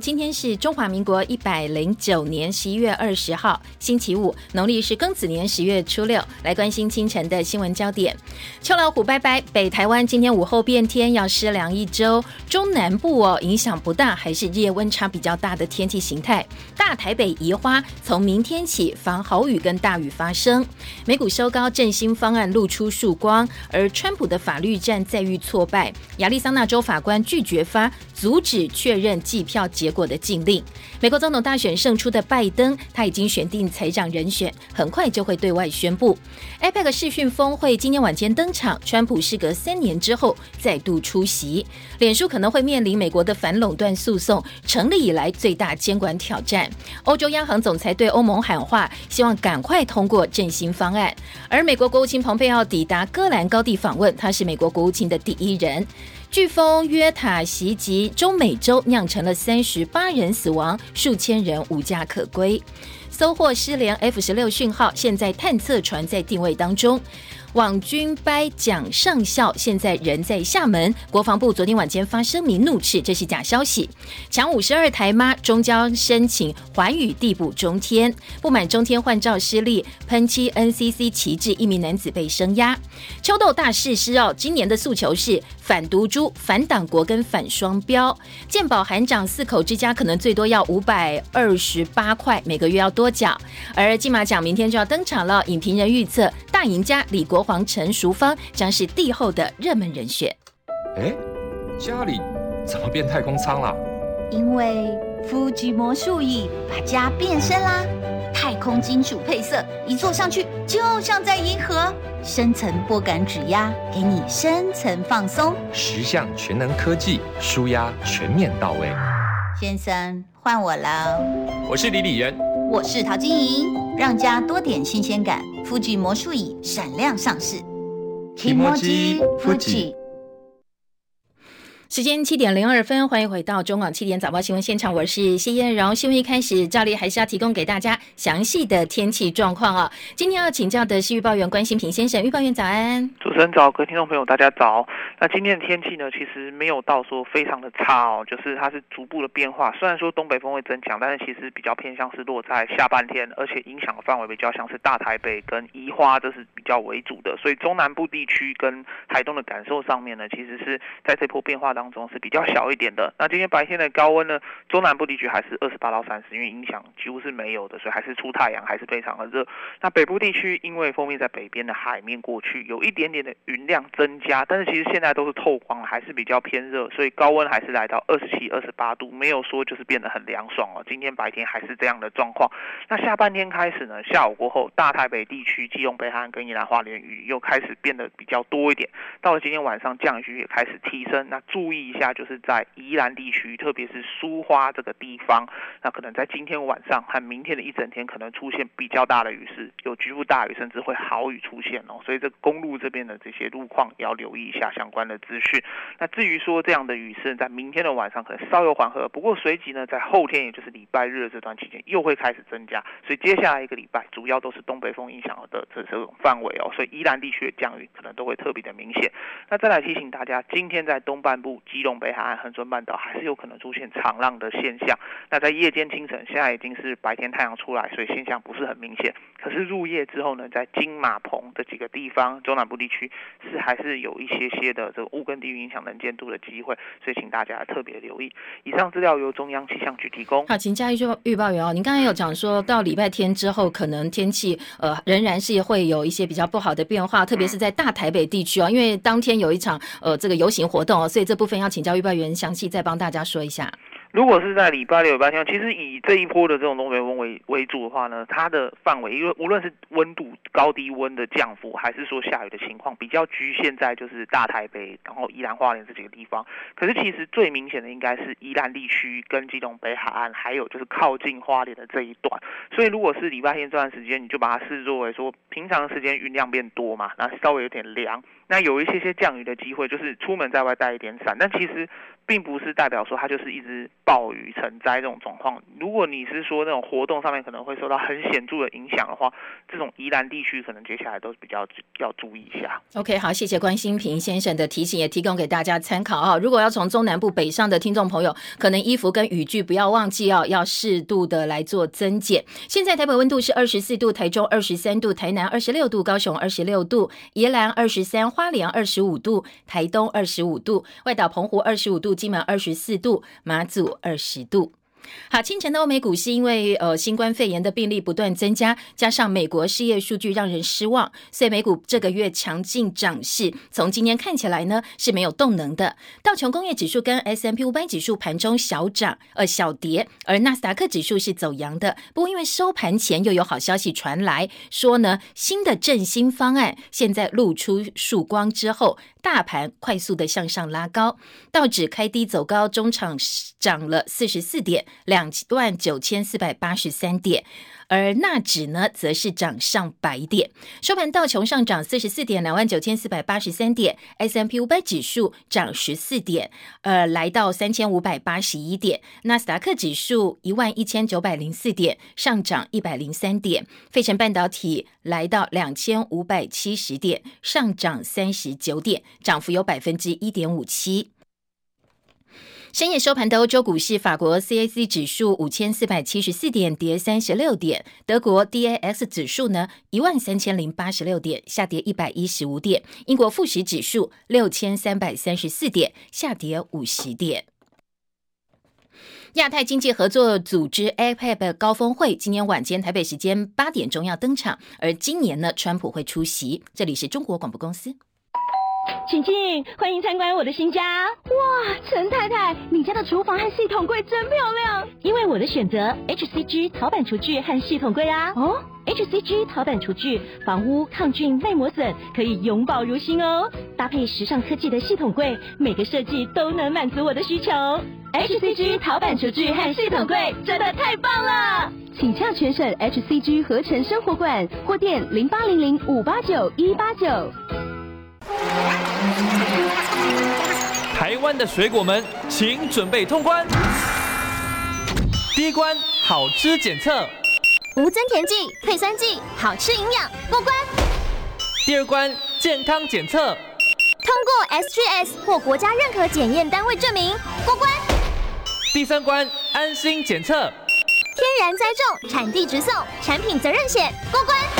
今天是中华民国一百零九年十一月二十号，星期五，农历是庚子年十月初六。来关心清晨的新闻焦点。秋老虎拜拜，北台湾今天午后变天，要湿凉一周。中南部哦影响不大，还是日夜温差比较大的天气形态。大台北移花，从明天起防豪雨跟大雨发生。美股收高，振兴方案露出曙光，而川普的法律战再遇挫败。亚利桑那州法官拒绝发阻止确认计票。结果的禁令，美国总统大选胜出的拜登，他已经选定财长人选，很快就会对外宣布。APEC 视讯峰会今天晚间登场，川普事隔三年之后再度出席。脸书可能会面临美国的反垄断诉讼，成立以来最大监管挑战。欧洲央行总裁对欧盟喊话，希望赶快通过振兴方案。而美国国务卿蓬佩奥抵达戈兰高地访问，他是美国国务卿的第一人。飓风约塔袭击中美洲，酿成了三十八人死亡，数千人无家可归。搜获失联 F 十六讯号，现在探测船在定位当中。网军掰蒋上校现在人在厦门，国防部昨天晚间发声明怒斥这是假消息。抢五十二台妈终将申请寰宇地补中天，不满中天换照失利，喷漆 NCC 旗帜，一名男子被声压。秋豆大事师哦，今年的诉求是反毒株、反党国跟反双标。健保含长四口之家可能最多要五百二十八块，每个月要多缴。而金马奖明天就要登场了，影评人预测大赢家李国。皇陈淑芳将是帝后的热门人选。哎，家里怎么变太空舱了？因为夫吉魔术椅把家变身啦！太空金属配色，一坐上去就像在银河。深层拨感指压，给你深层放松。十项全能科技，舒压全面到位。先生，换我了。我是李李仁，我是陶晶莹。让家多点新鲜感，富吉魔术椅闪亮上市。提摩基，富吉。时间七点零二分，欢迎回到中广七点早报新闻现场，我是谢燕荣。新闻一开始，照例还是要提供给大家详细的天气状况啊。今天要请教的是预报员关心平先生，预报员早安。主持人早，各位听众朋友大家早。那今天的天气呢，其实没有到说非常的差哦，就是它是逐步的变化。虽然说东北风会增强，但是其实比较偏向是落在下半天，而且影响的范围比较像是大台北跟宜花，这是比较为主的。所以中南部地区跟台东的感受上面呢，其实是在这波变化当。当中是比较小一点的。那今天白天的高温呢？中南部地区还是二十八到三十，因为影响几乎是没有的，所以还是出太阳，还是非常的热。那北部地区因为封面在北边的海面过去，有一点点的云量增加，但是其实现在都是透光，还是比较偏热，所以高温还是来到二十七、二十八度，没有说就是变得很凉爽哦。今天白天还是这样的状况。那下半天开始呢？下午过后，大台北地区、基隆北海跟宜兰花莲雨又开始变得比较多一点。到了今天晚上，降雨也开始提升。那注意。注意一下，就是在宜兰地区，特别是苏花这个地方，那可能在今天晚上和明天的一整天，可能出现比较大的雨势，有局部大雨，甚至会豪雨出现哦。所以这公路这边的这些路况也要留意一下相关的资讯。那至于说这样的雨势在明天的晚上可能稍有缓和，不过随即呢，在后天也就是礼拜日的这段期间又会开始增加。所以接下来一个礼拜主要都是东北风影响的这这种范围哦。所以宜兰地区的降雨可能都会特别的明显。那再来提醒大家，今天在东半部。基隆北海岸、恒春半岛还是有可能出现长浪的现象。那在夜间、清晨，现在已经是白天太阳出来，所以现象不是很明显。可是入夜之后呢，在金马棚这几个地方，中南部地区是还是有一些些的这个雾跟低云影响能见度的机会，所以请大家特别留意。以上资料由中央气象局提供。好，请加一句预报员哦。您刚才有讲说到礼拜天之后，可能天气呃仍然是会有一些比较不好的变化，特别是在大台北地区哦，因为当天有一场呃这个游行活动哦，所以这部部分。要请教预报员详细再帮大家说一下。如果是在礼拜六、礼拜天，其实以这一波的这种东北风为为主的话呢，它的范围，因为无论是温度高低温的降幅，还是说下雨的情况，比较局限在就是大台北，然后宜兰花莲这几个地方。可是其实最明显的应该是宜兰地区跟基隆北海岸，还有就是靠近花莲的这一段。所以如果是礼拜天这段时间，你就把它视作为说平常时间云量变多嘛，那稍微有点凉，那有一些些降雨的机会，就是出门在外带一点伞，但其实并不是代表说它就是一直。暴雨成灾这种状况。如果你是说那种活动上面可能会受到很显著的影响的话，这种宜兰地区可能接下来都是比较要注意一下。OK，好，谢谢关心平先生的提醒，也提供给大家参考啊。如果要从中南部北上的听众朋友，可能衣服跟雨具不要忘记哦，要适度的来做增减。现在台北温度是二十四度，台中二十三度，台南二十六度，高雄二十六度，宜兰二十三，花莲二十五度，台东二十五度，外岛澎湖二十五度，金门二十四度，马祖二十度。好，清晨的欧美股市因为呃新冠肺炎的病例不断增加，加上美国失业数据让人失望，所以美股这个月强劲涨势，从今天看起来呢是没有动能的。道琼工业指数跟 S M P 五百指数盘中小涨，呃小跌，而纳斯达克指数是走阳的。不过因为收盘前又有好消息传来，说呢新的振兴方案现在露出曙光之后。大盘快速的向上拉高，道指开低走高，中场涨了四十四点，两万九千四百八十三点。而纳指呢，则是涨上百点，收盘道琼上涨四十四点，两万九千四百八十三点。；S M P 五百指数涨十四点，呃，来到三千五百八十一点；纳斯达克指数一万一千九百零四点，上涨一百零三点；费城半导体来到两千五百七十点，上涨三十九点，涨幅有百分之一点五七。深夜收盘的欧洲股市，法国 CAC 指数五千四百七十四点，跌三十六点；德国 DAX 指数呢一万三千零八十六点，下跌一百一十五点；英国富时指数六千三百三十四点，下跌五十点。亚太经济合作组织 APEC 高峰会今天晚间台北时间八点钟要登场，而今年呢，川普会出席。这里是中国广播公司。请进，欢迎参观我的新家。哇，陈太太，你家的厨房和系统柜真漂亮。因为我的选择，HCG 陶板厨具和系统柜啊。哦，HCG 陶板厨具房屋、抗菌、耐磨损，可以永保如新哦。搭配时尚科技的系统柜，每个设计都能满足我的需求。HCG 陶板厨具和系统柜真的太棒了，请洽全省 HCG 合成生活馆或店零八零零五八九一八九。台湾的水果们，请准备通关。第一关，好吃检测，无增甜剂、退酸剂，好吃营养，过关。第二关，健康检测，通过 SGS 或国家认可检验单位证明，过关。第三关，安心检测，天然栽种，产地直送，产品责任险，过关。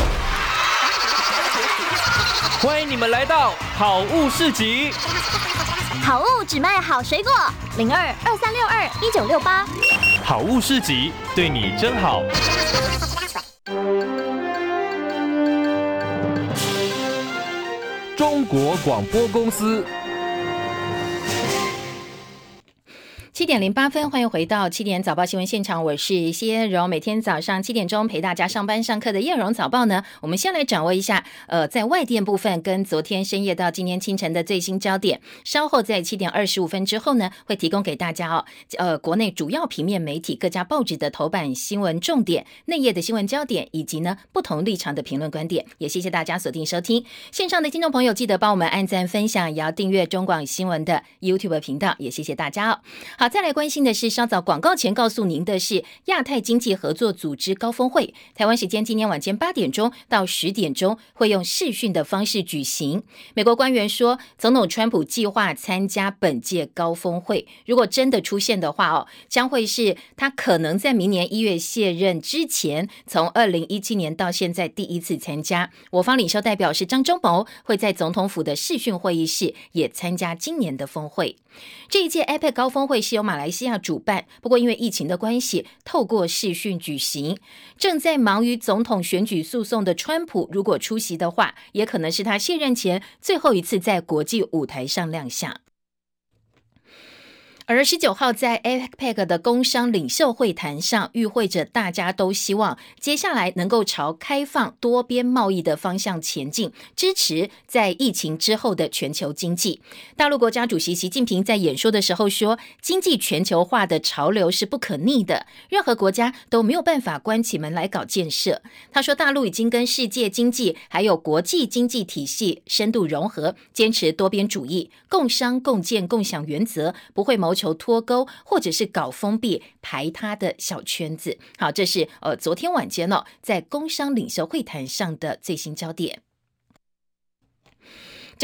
欢迎你们来到好物市集。好物只卖好水果，零二二三六二一九六八。好物市集对你真好。中国广播公司。七点零八分，欢迎回到七点早报新闻现场，我是谢艳荣。每天早上七点钟陪大家上班上课的艳荣早报呢，我们先来掌握一下，呃，在外电部分跟昨天深夜到今天清晨的最新焦点。稍后在七点二十五分之后呢，会提供给大家哦，呃，国内主要平面媒体各家报纸的头版新闻重点、内页的新闻焦点，以及呢不同立场的评论观点。也谢谢大家锁定收听线上的听众朋友，记得帮我们按赞、分享，也要订阅中广新闻的 YouTube 频道。也谢谢大家哦。好，好再来关心的是，稍早广告前告诉您的是亚太经济合作组织高峰会，台湾时间今天晚间八点钟到十点钟会用视讯的方式举行。美国官员说，总统川普计划参加本届高峰会，如果真的出现的话哦，将会是他可能在明年一月卸任之前，从二零一七年到现在第一次参加。我方领袖代表是张忠谋，会在总统府的视讯会议室也参加今年的峰会。这一届 APEC 高峰会是由马来西亚主办，不过因为疫情的关系，透过视讯举行。正在忙于总统选举诉讼的川普，如果出席的话，也可能是他卸任前最后一次在国际舞台上亮相。而十九号在 APEC 的工商领袖会谈上，与会者大家都希望接下来能够朝开放多边贸易的方向前进，支持在疫情之后的全球经济。大陆国家主席习近平在演说的时候说：“经济全球化的潮流是不可逆的，任何国家都没有办法关起门来搞建设。”他说：“大陆已经跟世界经济还有国际经济体系深度融合，坚持多边主义、共商共建共享原则，不会谋。”求脱钩或者是搞封闭排他的小圈子。好，这是呃昨天晚间呢在工商领袖会谈上的最新焦点。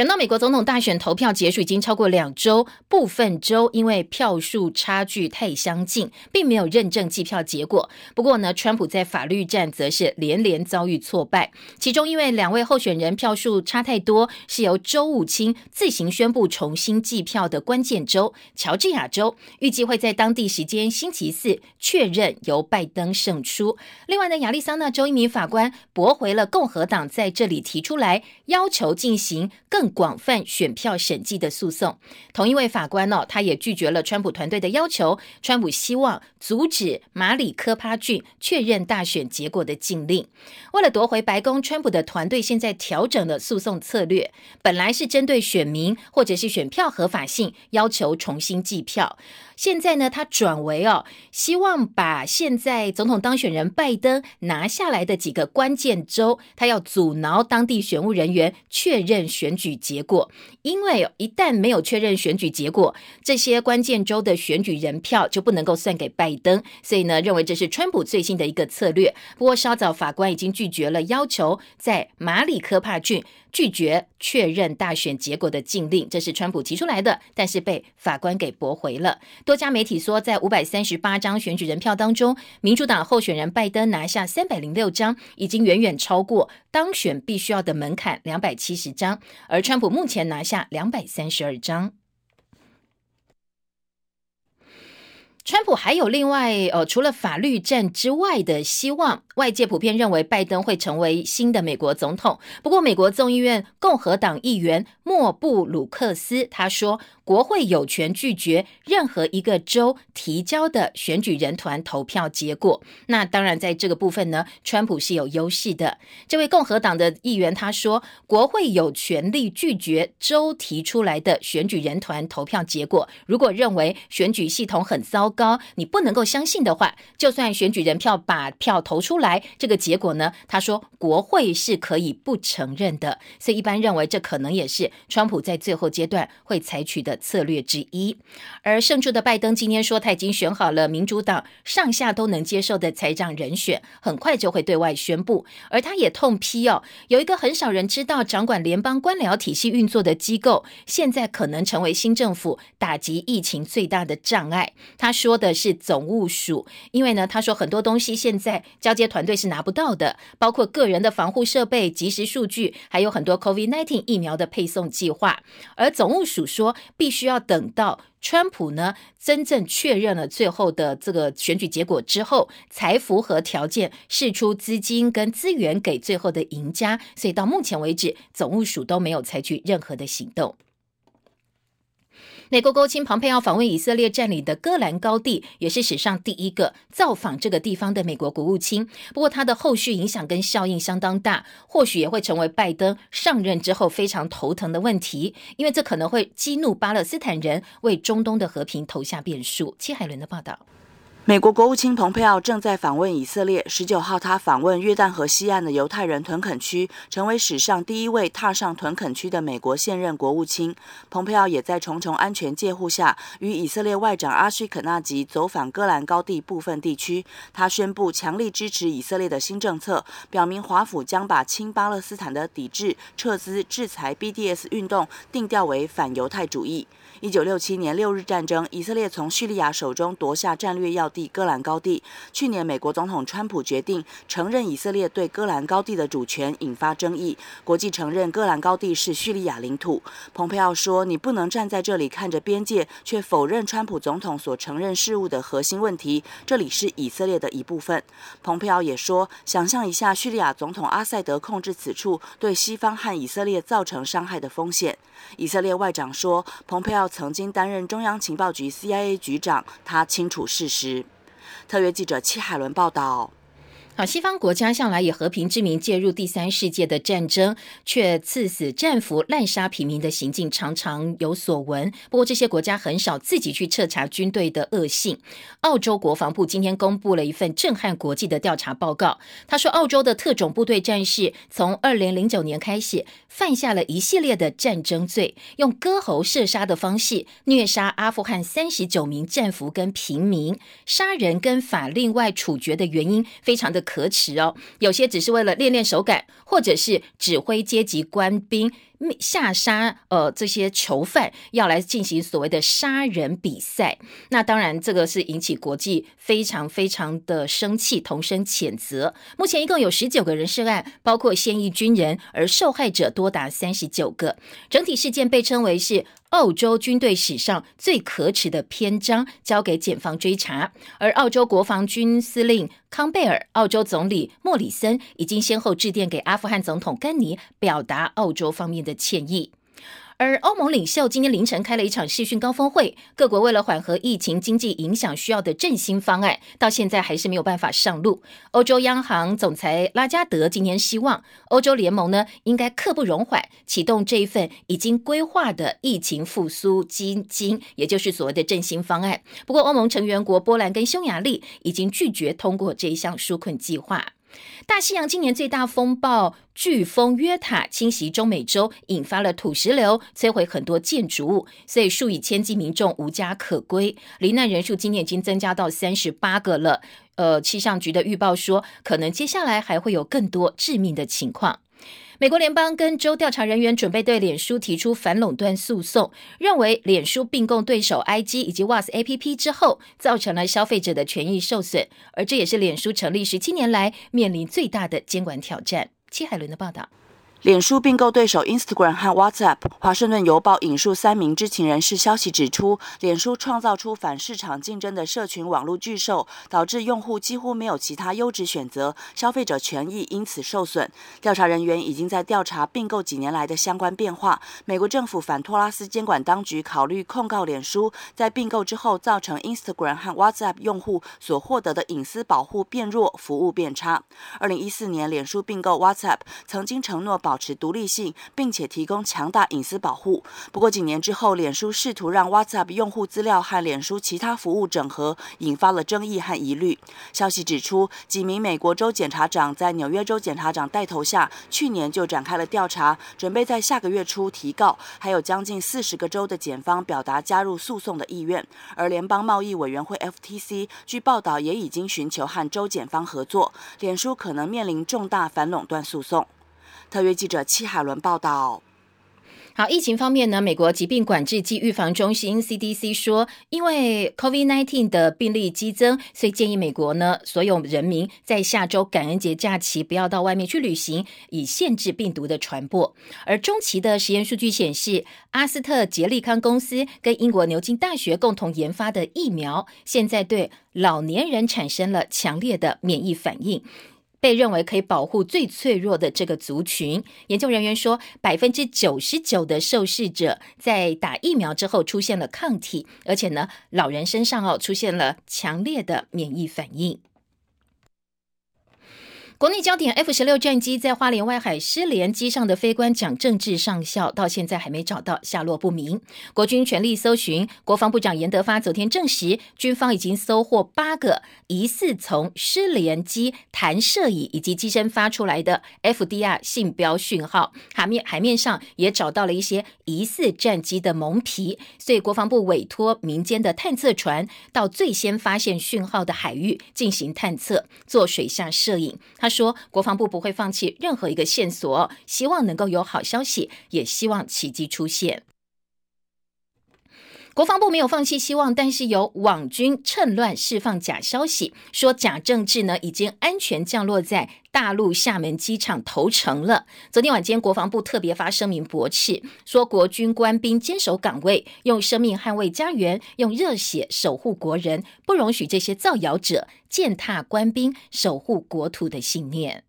讲到美国总统大选投票结束已经超过两周，部分州因为票数差距太相近，并没有认证计票结果。不过呢，川普在法律战则是连连遭遇挫败。其中因为两位候选人票数差太多，是由州务卿自行宣布重新计票的关键州——乔治亚州，预计会在当地时间星期四确认由拜登胜出。另外呢，亚利桑那州一名法官驳回了共和党在这里提出来要求进行更。广泛选票审计的诉讼，同一位法官呢，他也拒绝了川普团队的要求。川普希望阻止马里科帕郡确认大选结果的禁令。为了夺回白宫，川普的团队现在调整了诉讼策略，本来是针对选民或者是选票合法性要求重新计票。现在呢，他转为哦，希望把现在总统当选人拜登拿下来的几个关键州，他要阻挠当地选务人员确认选举结果，因为一旦没有确认选举结果，这些关键州的选举人票就不能够算给拜登，所以呢，认为这是川普最新的一个策略。不过稍早法官已经拒绝了要求在马里科帕郡。拒绝确认大选结果的禁令，这是川普提出来的，但是被法官给驳回了。多家媒体说，在五百三十八张选举人票当中，民主党候选人拜登拿下三百零六张，已经远远超过当选必须要的门槛两百七十张，而川普目前拿下两百三十二张。川普还有另外呃，除了法律战之外的希望，外界普遍认为拜登会成为新的美国总统。不过，美国众议院共和党议员莫布鲁克斯他说。国会有权拒绝任何一个州提交的选举人团投票结果。那当然，在这个部分呢，川普是有优势的。这位共和党的议员他说，国会有权利拒绝州提出来的选举人团投票结果。如果认为选举系统很糟糕，你不能够相信的话，就算选举人票把票投出来，这个结果呢，他说国会是可以不承认的。所以一般认为，这可能也是川普在最后阶段会采取的。策略之一，而胜出的拜登今天说他已经选好了民主党上下都能接受的财长人选，很快就会对外宣布。而他也痛批哦，有一个很少人知道掌管联邦官僚体系运作的机构，现在可能成为新政府打击疫情最大的障碍。他说的是总务署，因为呢，他说很多东西现在交接团队是拿不到的，包括个人的防护设备、即时数据，还有很多 COVID-19 疫苗的配送计划。而总务署说必。须要等到川普呢真正确认了最后的这个选举结果之后，才符合条件释出资金跟资源给最后的赢家。所以到目前为止，总务署都没有采取任何的行动。美国国务卿庞佩奥访问以色列占领的戈兰高地，也是史上第一个造访这个地方的美国国务卿。不过，他的后续影响跟效应相当大，或许也会成为拜登上任之后非常头疼的问题，因为这可能会激怒巴勒斯坦人，为中东的和平投下变数。戚海伦的报道。美国国务卿蓬佩奥正在访问以色列。十九号，他访问约旦河西岸的犹太人屯垦区，成为史上第一位踏上屯垦区的美国现任国务卿。蓬佩奥也在重重安全戒护下，与以色列外长阿什肯纳吉走访戈兰高地部分地区。他宣布强力支持以色列的新政策，表明华府将把亲巴勒斯坦的抵制、撤资、制裁 BDS 运动定调为反犹太主义。一九六七年六日战争，以色列从叙利亚手中夺下战略要地戈兰高地。去年，美国总统川普决定承认以色列对戈兰高地的主权，引发争议。国际承认戈兰高地是叙利亚领土。蓬佩奥说：“你不能站在这里看着边界，却否认川普总统所承认事务的核心问题。这里是以色列的一部分。”蓬佩奥也说：“想象一下，叙利亚总统阿塞德控制此处，对西方和以色列造成伤害的风险。”以色列外长说：“蓬佩奥。”曾经担任中央情报局 CIA 局长，他清楚事实。特约记者戚海伦报道。西方国家向来以和平之名介入第三世界的战争，却刺死战俘、滥杀平民的行径常常有所闻。不过，这些国家很少自己去彻查军队的恶性。澳洲国防部今天公布了一份震撼国际的调查报告。他说，澳洲的特种部队战士从二零零九年开始，犯下了一系列的战争罪，用割喉射杀的方式虐杀阿富汗三十九名战俘跟平民，杀人跟法令外处决的原因非常的。可耻哦！有些只是为了练练手感，或者是指挥阶级官兵下杀呃这些囚犯，要来进行所谓的杀人比赛。那当然，这个是引起国际非常非常的生气，同声谴责。目前一共有十九个人涉案，包括现役军人，而受害者多达三十九个。整体事件被称为是。澳洲军队史上最可耻的篇章交给检方追查，而澳洲国防军司令康贝尔、澳洲总理莫里森已经先后致电给阿富汗总统甘尼，表达澳洲方面的的歉意。而欧盟领袖今天凌晨开了一场视讯高峰会，各国为了缓和疫情经济影响需要的振兴方案，到现在还是没有办法上路。欧洲央行总裁拉加德今天希望欧洲联盟呢，应该刻不容缓启动这一份已经规划的疫情复苏基金，也就是所谓的振兴方案。不过，欧盟成员国波兰跟匈牙利已经拒绝通过这一项纾困计划。大西洋今年最大风暴飓风约塔侵袭中美洲，引发了土石流，摧毁很多建筑物，所以数以千计民众无家可归，罹难人数今年已经增加到三十八个了。呃，气象局的预报说，可能接下来还会有更多致命的情况。美国联邦跟州调查人员准备对脸书提出反垄断诉讼，认为脸书并购对手 IG 以及 WhatsApp APP 之后，造成了消费者的权益受损，而这也是脸书成立十七年来面临最大的监管挑战。戚海伦的报道。脸书并购对手 Instagram 和 WhatsApp。华盛顿邮报引述三名知情人士消息指出，脸书创造出反市场竞争的社群网络巨兽，导致用户几乎没有其他优质选择，消费者权益因此受损。调查人员已经在调查并购几年来的相关变化。美国政府反托拉斯监管当局考虑控告脸书，在并购之后造成 Instagram 和 WhatsApp 用户所获得的隐私保护变弱，服务变差。二零一四年，脸书并购 WhatsApp，曾经承诺保保持独立性，并且提供强大隐私保护。不过几年之后，脸书试图让 WhatsApp 用户资料和脸书其他服务整合，引发了争议和疑虑。消息指出，几名美国州检察长在纽约州检察长带头下，去年就展开了调查，准备在下个月初提告。还有将近四十个州的检方表达加入诉讼的意愿。而联邦贸易委员会 FTC 据报道也已经寻求和州检方合作，脸书可能面临重大反垄断诉讼。特约记者戚海伦报道。好，疫情方面呢，美国疾病管制及预防中心 CDC 说，因为 COVID-19 的病例激增，所以建议美国呢所有人民在下周感恩节假期不要到外面去旅行，以限制病毒的传播。而中期的实验数据显示，阿斯特捷利康公司跟英国牛津大学共同研发的疫苗，现在对老年人产生了强烈的免疫反应。被认为可以保护最脆弱的这个族群，研究人员说，百分之九十九的受试者在打疫苗之后出现了抗体，而且呢，老人身上哦出现了强烈的免疫反应。国内焦点 F 十六战机在花莲外海失联，机上的飞官蒋正志上校到现在还没找到，下落不明。国军全力搜寻，国防部长严德发昨天证实，军方已经搜获八个疑似从失联机弹射椅以及机身发出来的 FDR 信标讯号，海面海面上也找到了一些疑似战机的蒙皮，所以国防部委托民间的探测船到最先发现讯号的海域进行探测，做水下摄影。他。说国防部不会放弃任何一个线索，希望能够有好消息，也希望奇迹出现。国防部没有放弃希望，但是有网军趁乱释放假消息，说假政治呢已经安全降落在大陆厦门机场投诚了。昨天晚间，国防部特别发声明驳斥，说国军官兵坚守岗位，用生命捍卫家园，用热血守护国人，不容许这些造谣者践踏官兵守护国土的信念。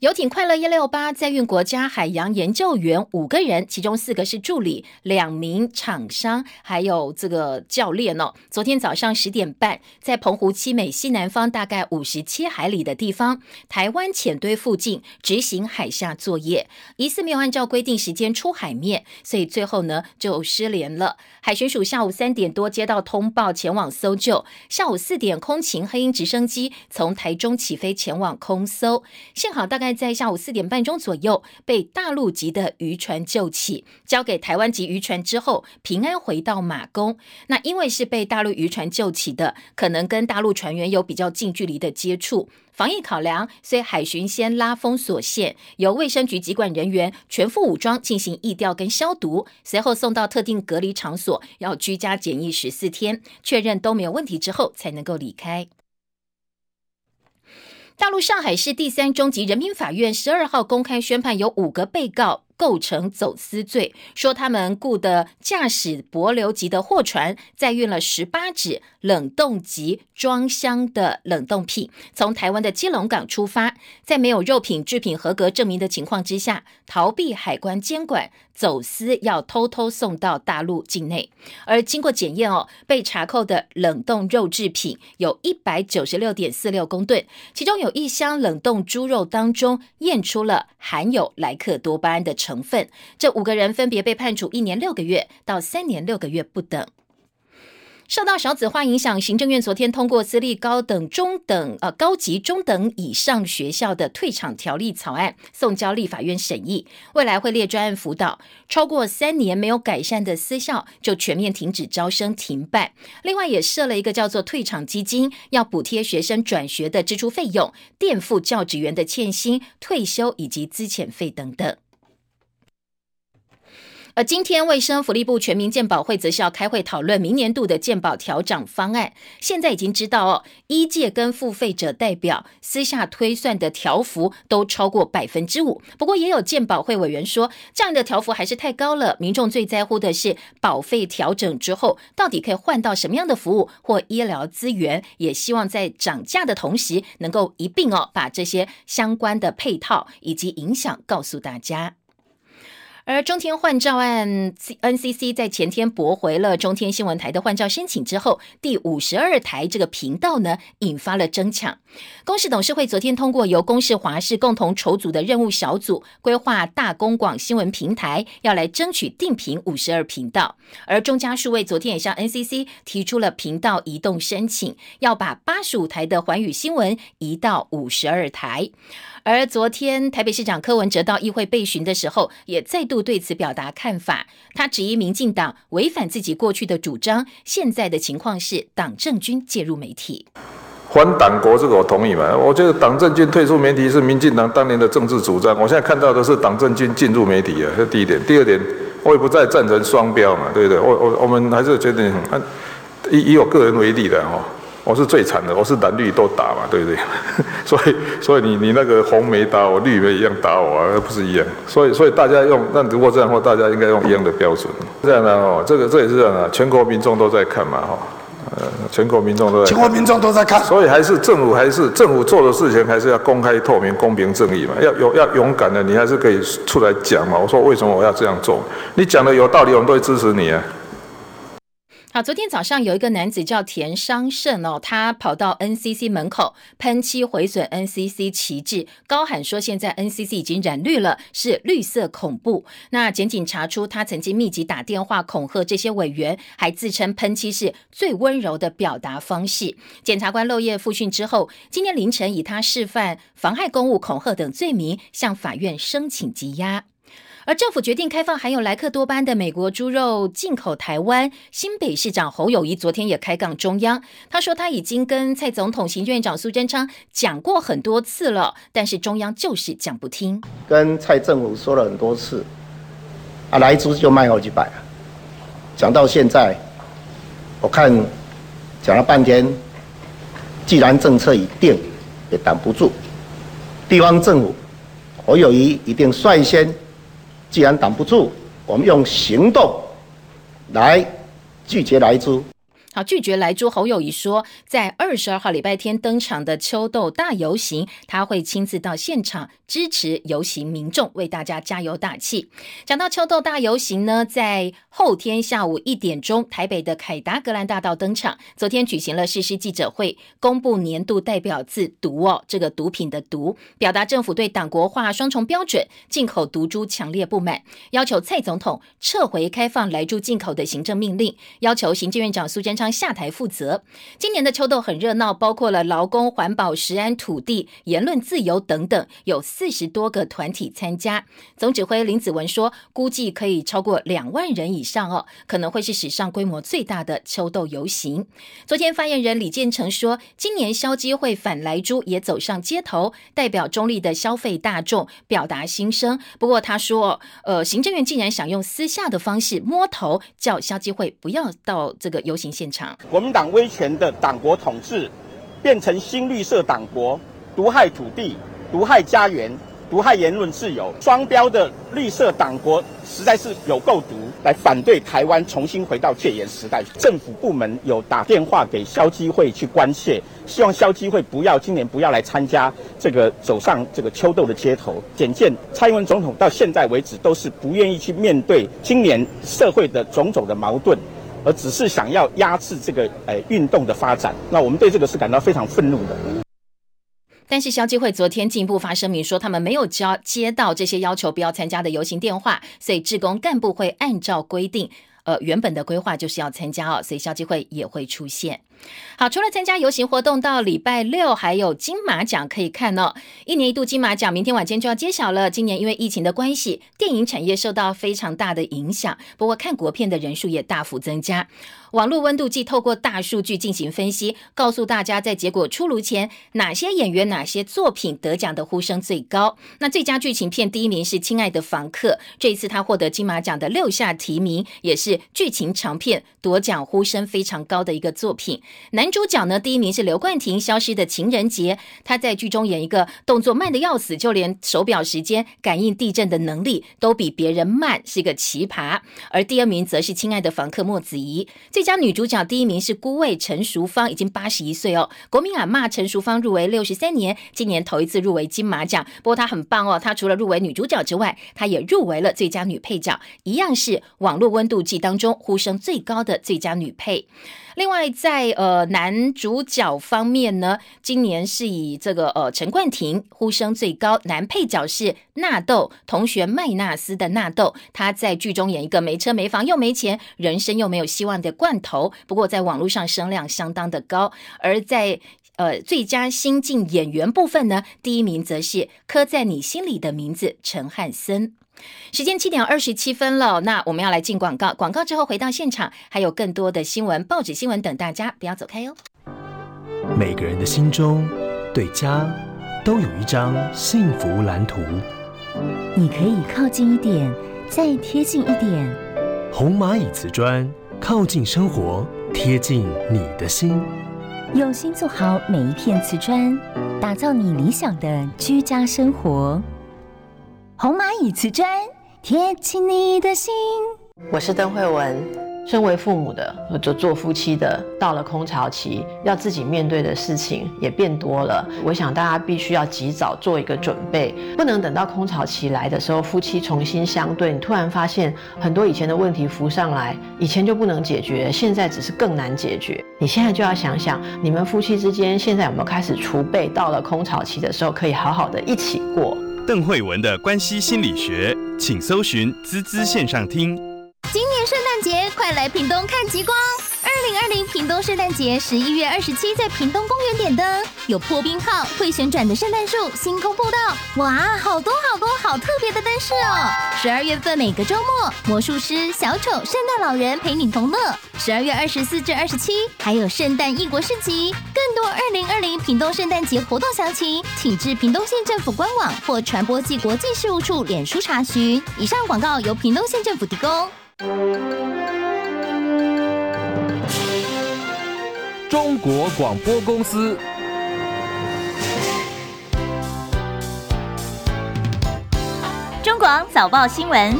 游艇快乐一六八载运国家海洋研究员五个人，其中四个是助理，两名厂商，还有这个教练哦。昨天早上十点半，在澎湖七美西南方大概五十七海里的地方，台湾浅堆附近执行海下作业，疑似没有按照规定时间出海面，所以最后呢就失联了。海巡署下午三点多接到通报，前往搜救。下午四点，空勤黑鹰直升机从台中起飞前往空搜，幸好大概。在下午四点半钟左右，被大陆籍的渔船救起，交给台湾籍渔船之后，平安回到马公。那因为是被大陆渔船救起的，可能跟大陆船员有比较近距离的接触，防疫考量，所以海巡先拉封锁线，由卫生局籍管人员全副武装进行疫调跟消毒，随后送到特定隔离场所，要居家检疫十四天，确认都没有问题之后，才能够离开。大陆上海市第三中级人民法院十二号公开宣判，有五个被告。构成走私罪，说他们雇的驾驶柏流级的货船，载运了十八只冷冻级装箱的冷冻品，从台湾的基隆港出发，在没有肉品制品合格证明的情况之下，逃避海关监管，走私要偷偷送到大陆境内。而经过检验哦，被查扣的冷冻肉制品有一百九十六点四六公吨，其中有一箱冷冻猪肉当中验出了含有莱克多巴胺的。成分，这五个人分别被判处一年六个月到三年六个月不等。受到少子化影响，行政院昨天通过私立高等、中等、呃高级中等以上学校的退场条例草案，送交立法院审议。未来会列专案辅导，超过三年没有改善的私校就全面停止招生停办。另外也设了一个叫做退场基金，要补贴学生转学的支出费用，垫付教职员的欠薪、退休以及资遣费等等。而今天，卫生福利部全民健保会则是要开会讨论明年度的健保调整方案。现在已经知道哦，医界跟付费者代表私下推算的调幅都超过百分之五。不过，也有健保会委员说，这样的调幅还是太高了。民众最在乎的是保费调整之后，到底可以换到什么样的服务或医疗资源？也希望在涨价的同时，能够一并哦，把这些相关的配套以及影响告诉大家。而中天换照案，NCC 在前天驳回了中天新闻台的换照申请之后，第五十二台这个频道呢，引发了争抢。公视董事会昨天通过由公视华视共同筹组的任务小组，规划大公广新闻平台要来争取定频五十二频道。而中嘉数位昨天也向 NCC 提出了频道移动申请，要把八十五台的环宇新闻移到五十二台。而昨天台北市长柯文哲到议会备询的时候，也再度对此表达看法。他质疑民进党违反自己过去的主张，现在的情况是党政军介入媒体。还党国这个我同意嘛？我觉得党政军退出媒体是民进党当年的政治主张。我现在看到的是党政军进入媒体啊，这第一点。第二点，我也不再赞成双标嘛，对不对？我我我们还是觉得，以以我个人为例的哈。我是最惨的，我是蓝绿都打嘛，对不对？所以，所以你你那个红没打我，绿梅一样打我啊，不是一样？所以，所以大家用，那如果这样的话，大家应该用一样的标准。这样的哦，这个这也是这样的，全国民众都在看嘛，哈，呃，全国民众都在，全国民众都在看，所以还是政府还是政府做的事情还是要公开透明、公平正义嘛，要有要勇敢的，你还是可以出来讲嘛。我说为什么我要这样做？你讲的有道理，我们都会支持你啊。好，昨天早上有一个男子叫田商胜哦，他跑到 NCC 门口喷漆毁损 NCC 旗帜，高喊说现在 NCC 已经染绿了，是绿色恐怖。那检警查出他曾经密集打电话恐吓这些委员，还自称喷漆是最温柔的表达方式。检察官漏夜复讯之后，今天凌晨以他示范妨害公务、恐吓等罪名向法院申请羁押。而政府决定开放含有莱克多巴的美国猪肉进口台湾，新北市长侯友谊昨天也开杠中央，他说他已经跟蔡总统、行政院长苏贞昌讲过很多次了，但是中央就是讲不听。跟蔡政府说了很多次，啊，来猪就卖好几百，讲到现在，我看讲了半天，既然政策已定，也挡不住，地方政府侯友谊一定率先。既然挡不住，我们用行动来拒绝来租。好，拒绝来珠侯友谊说，在二十二号礼拜天登场的秋豆大游行，他会亲自到现场支持游行民众，为大家加油打气。讲到秋豆大游行呢，在后天下午一点钟，台北的凯达格兰大道登场。昨天举行了誓师记者会，公布年度代表字“毒”哦，这个毒品的“毒”，表达政府对党国化双重标准、进口毒株强烈不满，要求蔡总统撤回开放来猪进口的行政命令，要求行政院长苏贞昌下台负责。今年的秋斗很热闹，包括了劳工、环保、食安、土地、言论自由等等，有四十多个团体参加。总指挥林子文说，估计可以超过两万人以上哦，可能会是史上规模最大的秋斗游行。昨天发言人李建成说，今年消基会反来猪也走上街头，代表中立的消费大众表达心声。不过他说，呃，行政院竟然想用私下的方式摸头，叫消基会不要到这个游行现场。国民党威权的党国统治，变成新绿色党国，毒害土地，毒害家园。毒害言论自由，双标的绿色党国实在是有够毒，来反对台湾重新回到戒严时代。政府部门有打电话给消基会去关切，希望消基会不要今年不要来参加这个走上这个秋斗的街头。简见蔡英文总统到现在为止都是不愿意去面对今年社会的种种的矛盾，而只是想要压制这个诶运动的发展。那我们对这个是感到非常愤怒的。但是消基会昨天进一步发声明说，他们没有交接到这些要求不要参加的游行电话，所以志工干部会按照规定，呃，原本的规划就是要参加哦，所以消基会也会出现。好，除了参加游行活动，到礼拜六还有金马奖可以看哦。一年一度金马奖明天晚间就要揭晓了。今年因为疫情的关系，电影产业受到非常大的影响，不过看国片的人数也大幅增加。网络温度计透过大数据进行分析，告诉大家在结果出炉前，哪些演员、哪些作品得奖的呼声最高。那最佳剧情片第一名是《亲爱的房客》，这一次他获得金马奖的六项提名，也是剧情长片夺奖呼声非常高的一个作品。男主角呢，第一名是刘冠廷，《消失的情人节》，他在剧中演一个动作慢的要死，就连手表时间感应地震的能力都比别人慢，是个奇葩。而第二名则是《亲爱的房客》莫子仪，最佳女主角第一名是孤味陈淑芳，已经八十一岁哦。国民党骂陈淑芳入围六十三年，今年头一次入围金马奖，不过她很棒哦，她除了入围女主角之外，她也入围了最佳女配角，一样是网络温度计当中呼声最高的最佳女配。另外，在呃男主角方面呢，今年是以这个呃陈冠廷呼声最高，男配角是纳豆同学麦纳斯的纳豆，他在剧中演一个没车没房又没钱，人生又没有希望的罐头，不过在网络上声量相当的高。而在呃最佳新晋演员部分呢，第一名则是刻在你心里的名字陈汉森。时间七点二十七分了，那我们要来进广告。广告之后回到现场，还有更多的新闻、报纸新闻等大家，不要走开哟。每个人的心中对家都有一张幸福蓝图。你可以靠近一点，再贴近一点。红蚂蚁瓷砖，靠近生活，贴近你的心。用心做好每一片瓷砖，打造你理想的居家生活。红蚂蚁瓷砖贴近你的心。我是邓慧文。身为父母的，或者做夫妻的，到了空巢期，要自己面对的事情也变多了。我想大家必须要及早做一个准备，不能等到空巢期来的时候，夫妻重新相对，你突然发现很多以前的问题浮上来，以前就不能解决，现在只是更难解决。你现在就要想想，你们夫妻之间现在有没有开始储备，到了空巢期的时候，可以好好的一起过。邓慧文的关系心理学，请搜寻滋滋线上听。今年圣诞节快来屏东看极光！二零二零屏东圣诞节十一月二十七在屏东公园点灯，有破冰号、会旋转的圣诞树、星空步道，哇，好多好多好特别的灯饰哦！十二月份每个周末，魔术师、小丑、圣诞老人陪你同乐。十二月二十四至二十七还有圣诞异国市集，更多二零二零屏东圣诞节活动详情，请至屏东县政府官网或传播暨国际事务处脸书查询。以上广告由屏东县政府提供。中国广播公司。中广早报新闻。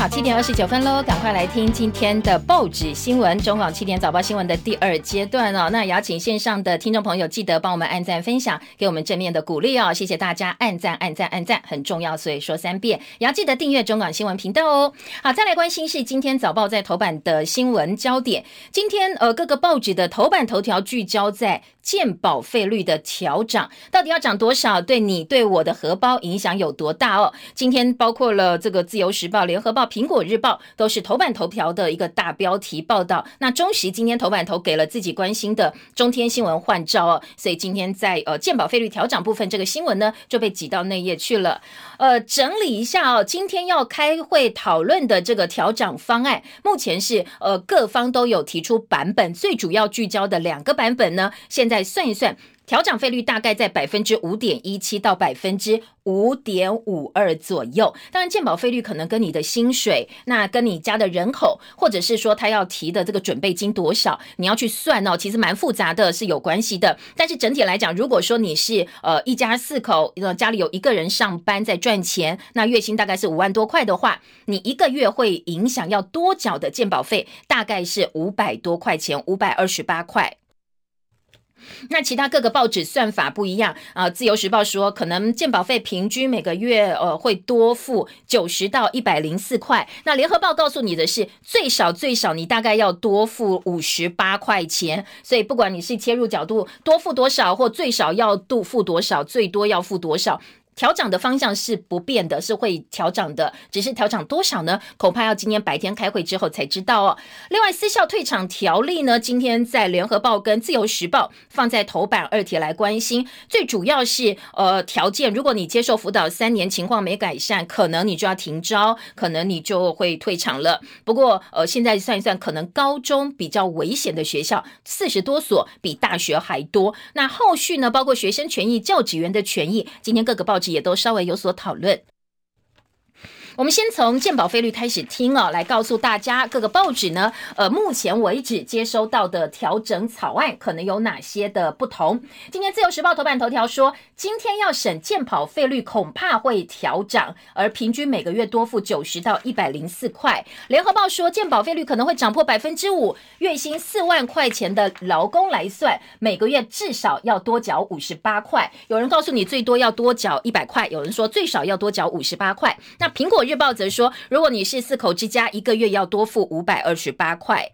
好，七点二十九分喽，赶快来听今天的报纸新闻，中广七点早报新闻的第二阶段哦。那邀请线上的听众朋友，记得帮我们按赞、分享，给我们正面的鼓励哦。谢谢大家按赞、按赞、按赞，很重要，所以说三遍。也要记得订阅中广新闻频道哦。好，再来关心是今天早报在头版的新闻焦点。今天呃，各个报纸的头版头条聚焦在。健保费率的调涨到底要涨多少？对你对我的荷包影响有多大哦？今天包括了这个《自由时报》、《联合报》、《苹果日报》都是头版头条的一个大标题报道。那中时今天头版头给了自己关心的中天新闻换照哦，所以今天在呃健保费率调涨部分这个新闻呢就被挤到内页去了。呃，整理一下哦，今天要开会讨论的这个调涨方案，目前是呃各方都有提出版本，最主要聚焦的两个版本呢，现在算一算，调涨费率大概在百分之五点一七到百分之五点五二左右。当然，健保费率可能跟你的薪水、那跟你家的人口，或者是说他要提的这个准备金多少，你要去算哦，其实蛮复杂的，是有关系的。但是整体来讲，如果说你是呃一家四口，呃家里有一个人上班在赚钱，那月薪大概是五万多块的话，你一个月会影响要多缴的健保费大概是五百多块钱，五百二十八块。那其他各个报纸算法不一样啊，《自由时报》说可能鉴保费平均每个月呃会多付九十到一百零四块，那《联合报》告诉你的是最少最少你大概要多付五十八块钱，所以不管你是切入角度多付多少，或最少要度付多少，最多要付多少。调涨的方向是不变的，是会调涨的，只是调涨多少呢？恐怕要今天白天开会之后才知道哦。另外，私校退场条例呢，今天在联合报跟自由时报放在头版二题来关心，最主要是呃条件，如果你接受辅导三年情况没改善，可能你就要停招，可能你就会退场了。不过呃现在算一算，可能高中比较危险的学校四十多所，比大学还多。那后续呢，包括学生权益、教职员的权益，今天各个报纸。也都稍微有所讨论。我们先从健保费率开始听哦，来告诉大家各个报纸呢，呃，目前为止接收到的调整草案可能有哪些的不同。今天自由时报头版头条说，今天要审健保费率恐怕会调涨，而平均每个月多付九十到一百零四块。联合报说，健保费率可能会涨破百分之五，月薪四万块钱的劳工来算，每个月至少要多缴五十八块。有人告诉你最多要多缴一百块，有人说最少要多缴五十八块。那苹果。日报则说，如果你是四口之家，一个月要多付五百二十八块。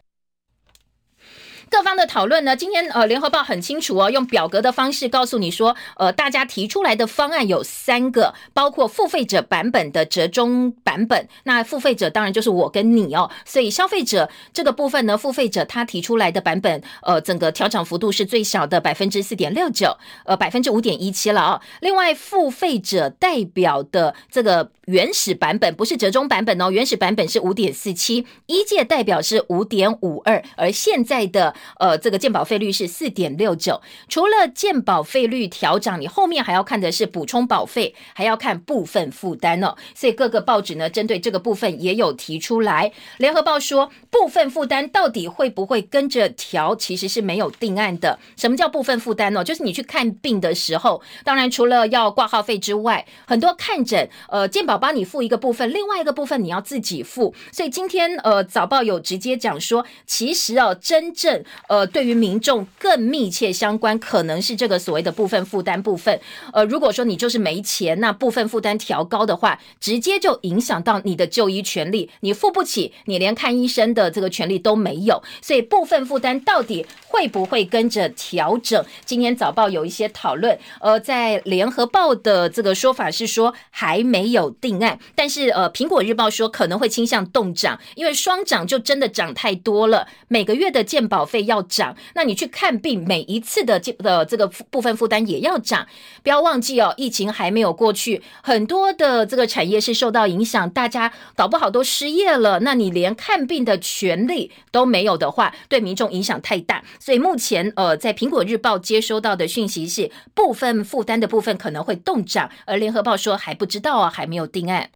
各方的讨论呢？今天呃，联合报很清楚哦，用表格的方式告诉你说，呃，大家提出来的方案有三个，包括付费者版本的折中版本。那付费者当然就是我跟你哦，所以消费者这个部分呢，付费者他提出来的版本，呃，整个调整幅度是最小的百分之四点六九，呃，百分之五点一七了哦。另外，付费者代表的这个原始版本不是折中版本哦，原始版本是五点四七，一届代表是五点五二，而现在的。呃，这个健保费率是四点六九。除了健保费率调涨，你后面还要看的是补充保费，还要看部分负担哦。所以各个报纸呢，针对这个部分也有提出来。联合报说，部分负担到底会不会跟着调，其实是没有定案的。什么叫部分负担呢？就是你去看病的时候，当然除了要挂号费之外，很多看诊，呃，健保帮你付一个部分，另外一个部分你要自己付。所以今天呃，早报有直接讲说，其实哦，真正呃，对于民众更密切相关，可能是这个所谓的部分负担部分。呃，如果说你就是没钱，那部分负担调高的话，直接就影响到你的就医权利，你付不起，你连看医生的这个权利都没有。所以部分负担到底会不会跟着调整？今天早报有一些讨论。呃，在联合报的这个说法是说还没有定案，但是呃，苹果日报说可能会倾向动涨，因为双涨就真的涨太多了，每个月的健保费。要涨，那你去看病，每一次的这的这个部分负担也要涨。不要忘记哦，疫情还没有过去，很多的这个产业是受到影响，大家搞不好都失业了。那你连看病的权利都没有的话，对民众影响太大。所以目前呃，在苹果日报接收到的讯息是，部分负担的部分可能会动涨，而联合报说还不知道啊，还没有定案。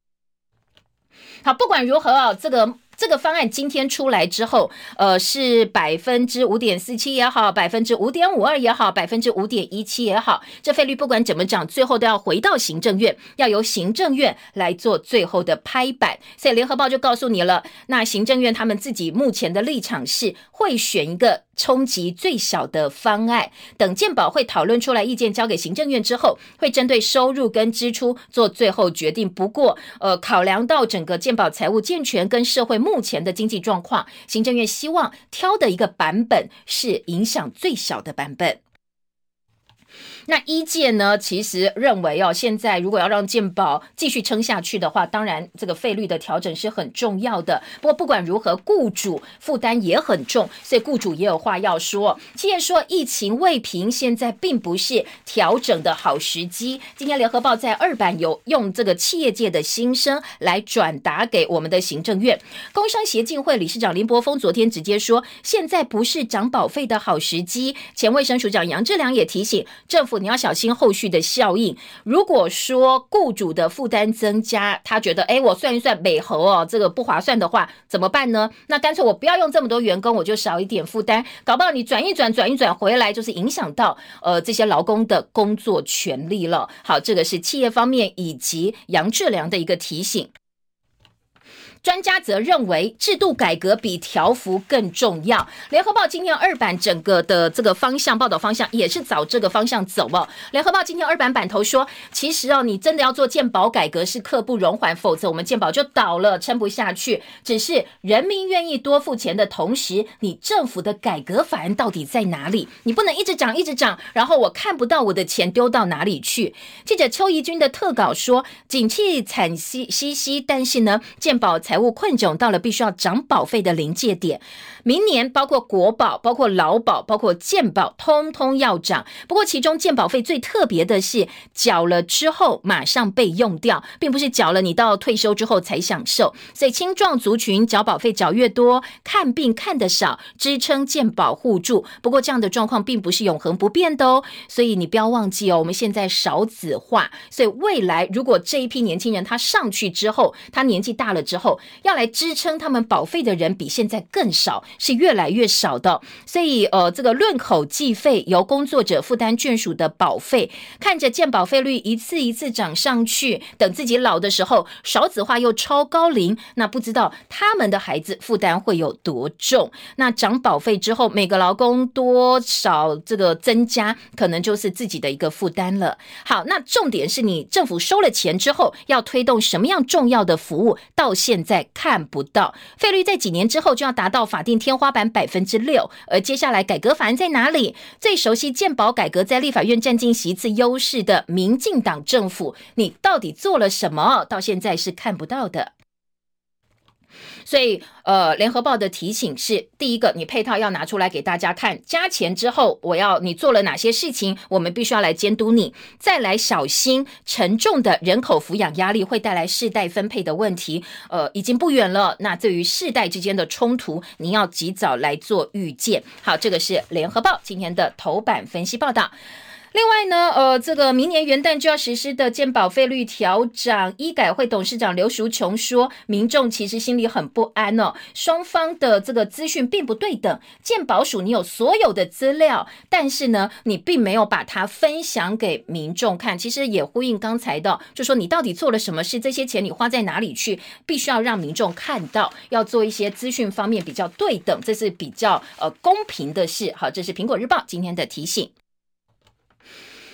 好，不管如何啊，这个。这个方案今天出来之后，呃，是百分之五点四七也好，百分之五点五二也好，百分之五点一七也好，这费率不管怎么涨，最后都要回到行政院，要由行政院来做最后的拍板。所以联合报就告诉你了，那行政院他们自己目前的立场是会选一个冲击最小的方案，等健保会讨论出来意见交给行政院之后，会针对收入跟支出做最后决定。不过，呃，考量到整个健保财务健全跟社会目前的经济状况，行政院希望挑的一个版本是影响最小的版本。那一届呢，其实认为哦，现在如果要让健保继续撑下去的话，当然这个费率的调整是很重要的。不过不管如何，雇主负担也很重，所以雇主也有话要说。企业说疫情未平，现在并不是调整的好时机。今天联合报在二版有用这个企业界的心声来转达给我们的行政院工商协进会理事长林柏峰，昨天直接说，现在不是涨保费的好时机。前卫生署长杨志良也提醒政府。你要小心后续的效应。如果说雇主的负担增加，他觉得哎，我算一算美猴哦，这个不划算的话，怎么办呢？那干脆我不要用这么多员工，我就少一点负担。搞不好你转一转，转一转回来，就是影响到呃这些劳工的工作权利了。好，这个是企业方面以及杨志良的一个提醒。专家则认为，制度改革比条幅更重要。联合报今天二版整个的这个方向报道方向也是找这个方向走哦。联合报今天二版版头说，其实哦，你真的要做健保改革是刻不容缓，否则我们健保就倒了，撑不下去。只是人民愿意多付钱的同时，你政府的改革法案到底在哪里？你不能一直涨一直涨，然后我看不到我的钱丢到哪里去。记者邱怡君的特稿说，景气惨兮兮兮，但是呢，健保。财务困窘到了必须要涨保费的临界点，明年包括国保、包括劳保、包括健保，通通要涨。不过其中健保费最特别的是，缴了之后马上被用掉，并不是缴了你到退休之后才享受。所以青壮族群缴保费缴越多，看病看得少，支撑健保互助。不过这样的状况并不是永恒不变的哦，所以你不要忘记哦，我们现在少子化，所以未来如果这一批年轻人他上去之后，他年纪大了之后。要来支撑他们保费的人比现在更少，是越来越少的。所以，呃，这个论口计费，由工作者负担眷属的保费，看着健保费率一次一次涨上去，等自己老的时候，少子化又超高龄，那不知道他们的孩子负担会有多重。那涨保费之后，每个劳工多少这个增加，可能就是自己的一个负担了。好，那重点是你政府收了钱之后，要推动什么样重要的服务？到现在。看不到费率在几年之后就要达到法定天花板百分之六，而接下来改革法案在哪里？最熟悉健保改革在立法院占尽席次优势的民进党政府，你到底做了什么？到现在是看不到的。所以，呃，联合报的提醒是：第一个，你配套要拿出来给大家看，加钱之后，我要你做了哪些事情，我们必须要来监督你。再来，小心沉重的人口抚养压力会带来世代分配的问题，呃，已经不远了。那对于世代之间的冲突，你要及早来做预见。好，这个是联合报今天的头版分析报道。另外呢，呃，这个明年元旦就要实施的健保费率调整，医改会董事长刘淑琼说，民众其实心里很不安哦，双方的这个资讯并不对等。健保署你有所有的资料，但是呢，你并没有把它分享给民众看。其实也呼应刚才的，就说你到底做了什么事，这些钱你花在哪里去，必须要让民众看到，要做一些资讯方面比较对等，这是比较呃公平的事。好，这是苹果日报今天的提醒。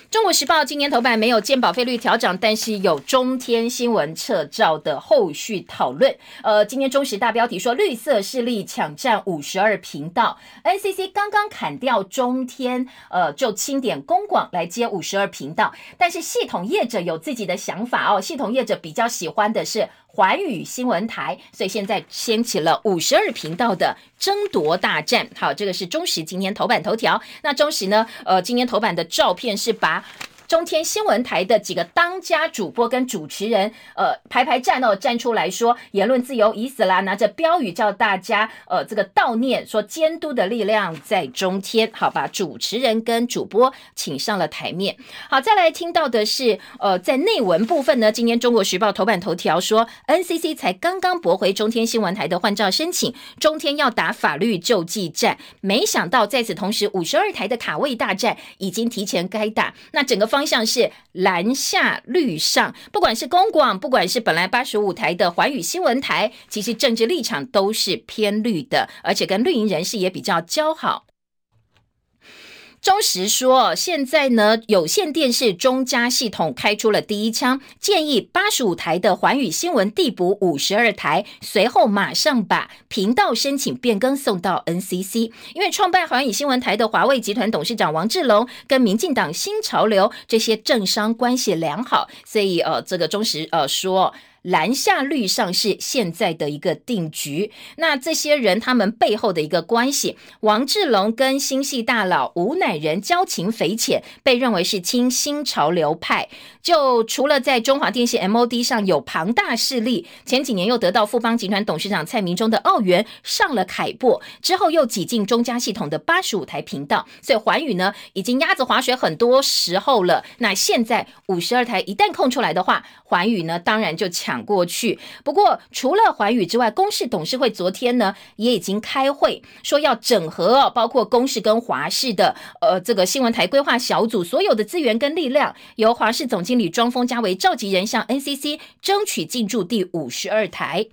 中国时报今年头版没有健保费率调整，但是有中天新闻撤照的后续讨论。呃，今天中时大标题说绿色势力抢占五十二频道，NCC 刚刚砍掉中天，呃，就清点公广来接五十二频道。但是系统业者有自己的想法哦，系统业者比较喜欢的是。寰宇新闻台，所以现在掀起了五十二频道的争夺大战。好，这个是中时今天头版头条。那中时呢？呃，今天头版的照片是把中天新闻台的几个当家主播跟主持人，呃，排排站哦，站出来说言论自由已死啦，拿着标语叫大家呃这个悼念，说监督的力量在中天，好，把主持人跟主播请上了台面。好，再来听到的是，呃，在内文部分呢，今天中国时报头版头条说，NCC 才刚刚驳回中天新闻台的换照申请，中天要打法律救济战，没想到在此同时，五十二台的卡位大战已经提前开打，那整个方方向是蓝下绿上，不管是公广，不管是本来八十五台的环宇新闻台，其实政治立场都是偏绿的，而且跟绿营人士也比较交好。中时说，现在呢，有线电视中加系统开出了第一枪，建议八十五台的环宇新闻递补五十二台，随后马上把频道申请变更送到 NCC。因为创办环宇新闻台的华为集团董事长王志龙跟民进党新潮流这些政商关系良好，所以呃，这个中时呃说。蓝下绿上是现在的一个定局。那这些人他们背后的一个关系，王志龙跟新系大佬吴乃仁交情匪浅，被认为是亲新潮流派。就除了在中华电信 MOD 上有庞大势力，前几年又得到富邦集团董事长蔡明忠的澳元上了凯擘，之后又挤进中嘉系统的八十五台频道，所以环宇呢已经鸭子划水很多时候了。那现在五十二台一旦空出来的话，环宇呢当然就抢过去。不过除了环宇之外，公视董事会昨天呢也已经开会，说要整合包括公视跟华视的呃这个新闻台规划小组所有的资源跟力量，由华视总经理庄丰嘉为召集人，向 NCC 争取进驻第五十二台。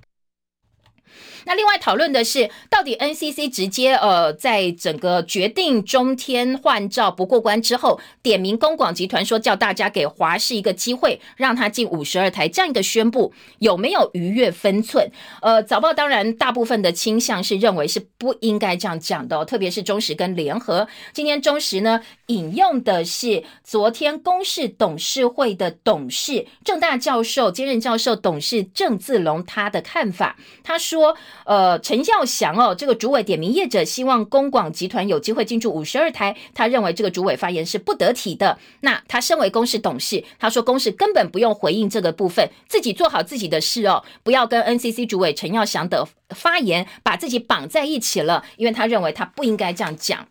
那另外讨论的是，到底 NCC 直接呃，在整个决定中天换照不过关之后，点名公广集团说叫大家给华视一个机会，让他进五十二台这样一个宣布，有没有逾越分寸？呃，早报当然大部分的倾向是认为是不应该这样讲的，特别是中时跟联合。今天中时呢引用的是昨天公视董事会的董事郑大教授兼任教授董事郑自龙他的看法，他说。呃，陈耀祥哦，这个主委点名业者希望公广集团有机会进驻五十二台，他认为这个主委发言是不得体的。那他身为公司董事，他说公司根本不用回应这个部分，自己做好自己的事哦，不要跟 NCC 主委陈耀祥的发言把自己绑在一起了，因为他认为他不应该这样讲。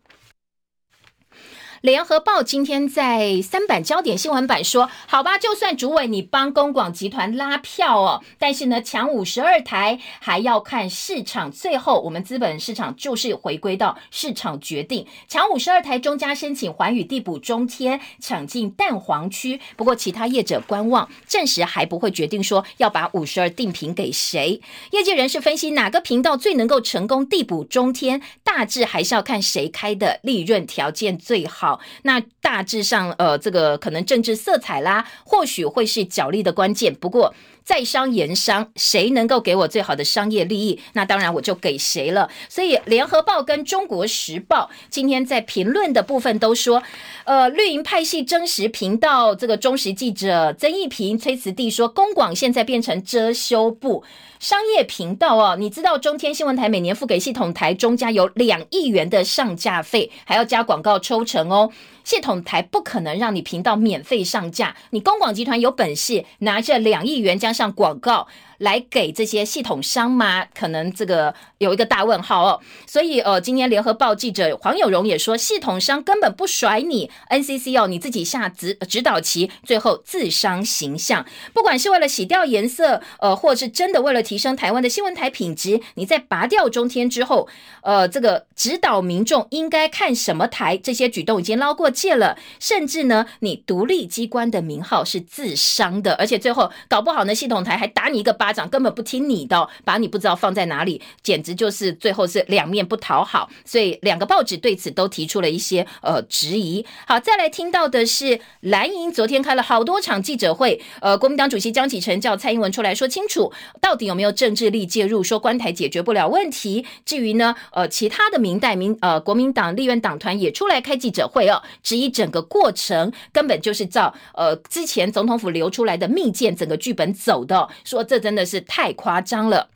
联合报今天在三版焦点新闻版说：“好吧，就算主委你帮公广集团拉票哦，但是呢，抢五十二台还要看市场。最后，我们资本市场就是回归到市场决定。抢五十二台，中加申请环宇地补中天抢进蛋黄区。不过，其他业者观望，暂时还不会决定说要把五十二定频给谁。业界人士分析，哪个频道最能够成功地补中天，大致还是要看谁开的利润条件最好。”那大致上，呃，这个可能政治色彩啦，或许会是角力的关键。不过，在商言商，谁能够给我最好的商业利益，那当然我就给谁了。所以，联合报跟中国时报今天在评论的部分都说，呃，绿营派系真实频道这个忠实记者曾义平、崔慈弟说，公广现在变成遮羞布。商业频道哦，你知道中天新闻台每年付给系统台中加有两亿元的上架费，还要加广告抽成哦。系统台不可能让你频道免费上架，你公广集团有本事拿着两亿元加上广告。来给这些系统商吗？可能这个有一个大问号哦。所以呃，今天联合报记者黄有荣也说，系统商根本不甩你，NCC 哦，你自己下指指导棋，最后自伤形象。不管是为了洗掉颜色，呃，或是真的为了提升台湾的新闻台品质，你在拔掉中天之后，呃，这个指导民众应该看什么台，这些举动已经捞过界了。甚至呢，你独立机关的名号是自伤的，而且最后搞不好呢，系统台还打你一个巴。长根本不听你的，把你不知道放在哪里，简直就是最后是两面不讨好。所以两个报纸对此都提出了一些呃质疑。好，再来听到的是蓝营昨天开了好多场记者会，呃，国民党主席江启臣叫蔡英文出来说清楚，到底有没有政治力介入，说关台解决不了问题。至于呢，呃，其他的民代民呃国民党立院党团也出来开记者会哦，质疑整个过程根本就是照呃之前总统府流出来的密件整个剧本走的，说这真的。是太夸张了。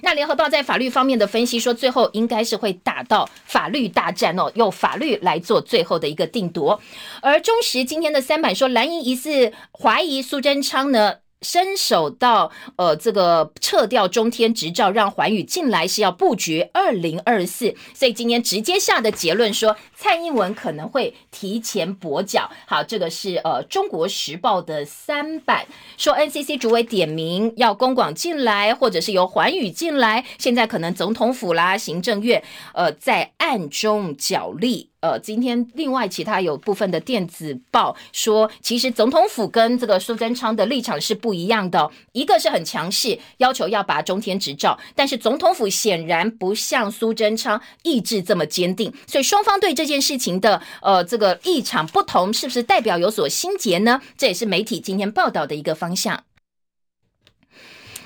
那联合报在法律方面的分析说，最后应该是会打到法律大战哦，用法律来做最后的一个定夺。而中时今天的三版说，蓝营疑似怀疑苏贞昌呢。伸手到呃，这个撤掉中天执照，让环宇进来是要布局二零二四，所以今天直接下的结论说，蔡英文可能会提前跛脚。好，这个是呃中国时报的三版说，NCC 主委点名要公广进来，或者是由环宇进来，现在可能总统府啦、行政院呃在暗中角力。呃，今天另外其他有部分的电子报说，其实总统府跟这个苏贞昌的立场是不一样的，一个是很强势，要求要把中天执照，但是总统府显然不像苏贞昌意志这么坚定，所以双方对这件事情的呃这个立场不同，是不是代表有所心结呢？这也是媒体今天报道的一个方向。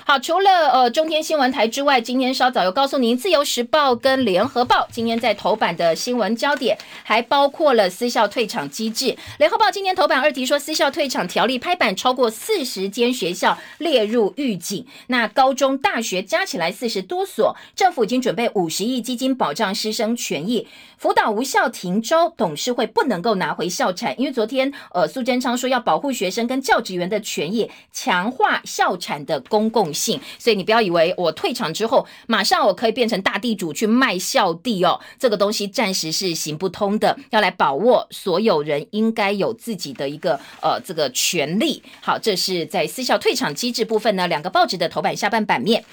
好，除了呃中天新闻台之外，今天稍早又告诉您，《自由时报》跟《联合报》今天在头版的新闻焦点，还包括了私校退场机制。《联合报》今天头版二题说，私校退场条例拍板，超过四十间学校列入预警，那高中、大学加起来四十多所，政府已经准备五十亿基金保障师生权益。辅导无效停招，董事会不能够拿回校产，因为昨天呃苏贞昌说要保护学生跟教职员的权益，强化校产的公共性，所以你不要以为我退场之后马上我可以变成大地主去卖校地哦，这个东西暂时是行不通的，要来把握所有人应该有自己的一个呃这个权利。好，这是在私校退场机制部分呢，两个报纸的头版下半版面。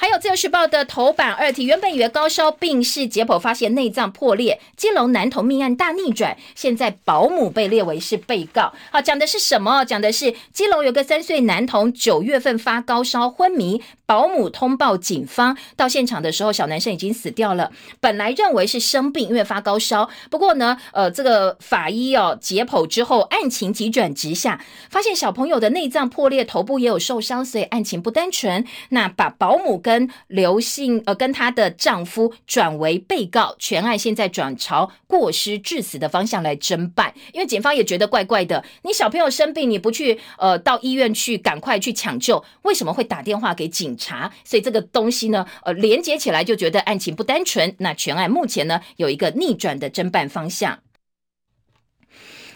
还有自由时报的头版二题，原本以为高烧病逝，解剖发现内脏破裂，基隆男童命案大逆转，现在保姆被列为是被告。好，讲的是什么？讲的是基隆有个三岁男童九月份发高烧昏迷，保姆通报警方，到现场的时候，小男生已经死掉了。本来认为是生病，因为发高烧。不过呢，呃，这个法医哦解剖之后，案情急转直下，发现小朋友的内脏破裂，头部也有受伤，所以案情不单纯。那把保姆。跟刘姓呃，跟她的丈夫转为被告，全案现在转朝过失致死的方向来侦办。因为警方也觉得怪怪的，你小朋友生病，你不去呃到医院去赶快去抢救，为什么会打电话给警察？所以这个东西呢，呃，连接起来就觉得案情不单纯。那全案目前呢有一个逆转的侦办方向。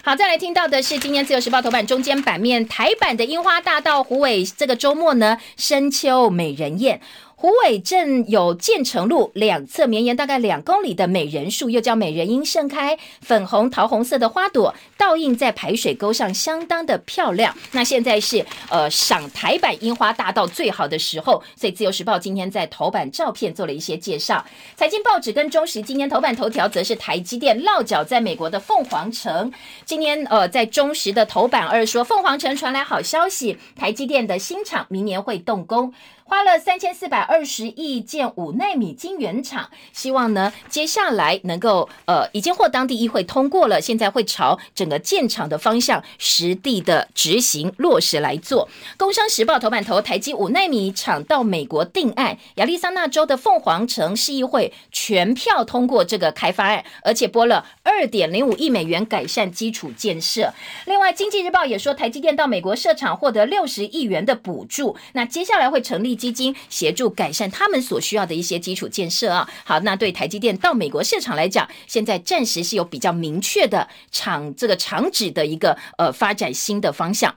好，再来听到的是今天自由时报头版中间版面，台版的樱花大道胡伟这个周末呢，深秋美人宴。虎尾镇有建成路两侧绵延大概两公里的美人树，又叫美人樱，盛开粉红桃红色的花朵，倒映在排水沟上，相当的漂亮。那现在是呃赏台版樱花大道最好的时候，所以自由时报今天在头版照片做了一些介绍。财经报纸跟中时今天头版头条则是台积电落脚在美国的凤凰城。今天呃在中时的头版二说，凤凰城传来好消息，台积电的新厂明年会动工。花了三千四百二十亿建五纳米晶圆厂，希望呢接下来能够呃已经获当地议会通过了，现在会朝整个建厂的方向实地的执行落实来做。工商时报头版头，台积五纳米厂到美国定案，亚利桑那州的凤凰城市议会全票通过这个开发案，而且拨了二点零五亿美元改善基础建设。另外，经济日报也说，台积电到美国设厂获得六十亿元的补助，那接下来会成立。基金协助改善他们所需要的一些基础建设啊，好，那对台积电到美国市场来讲，现在暂时是有比较明确的厂这个厂址的一个呃发展新的方向。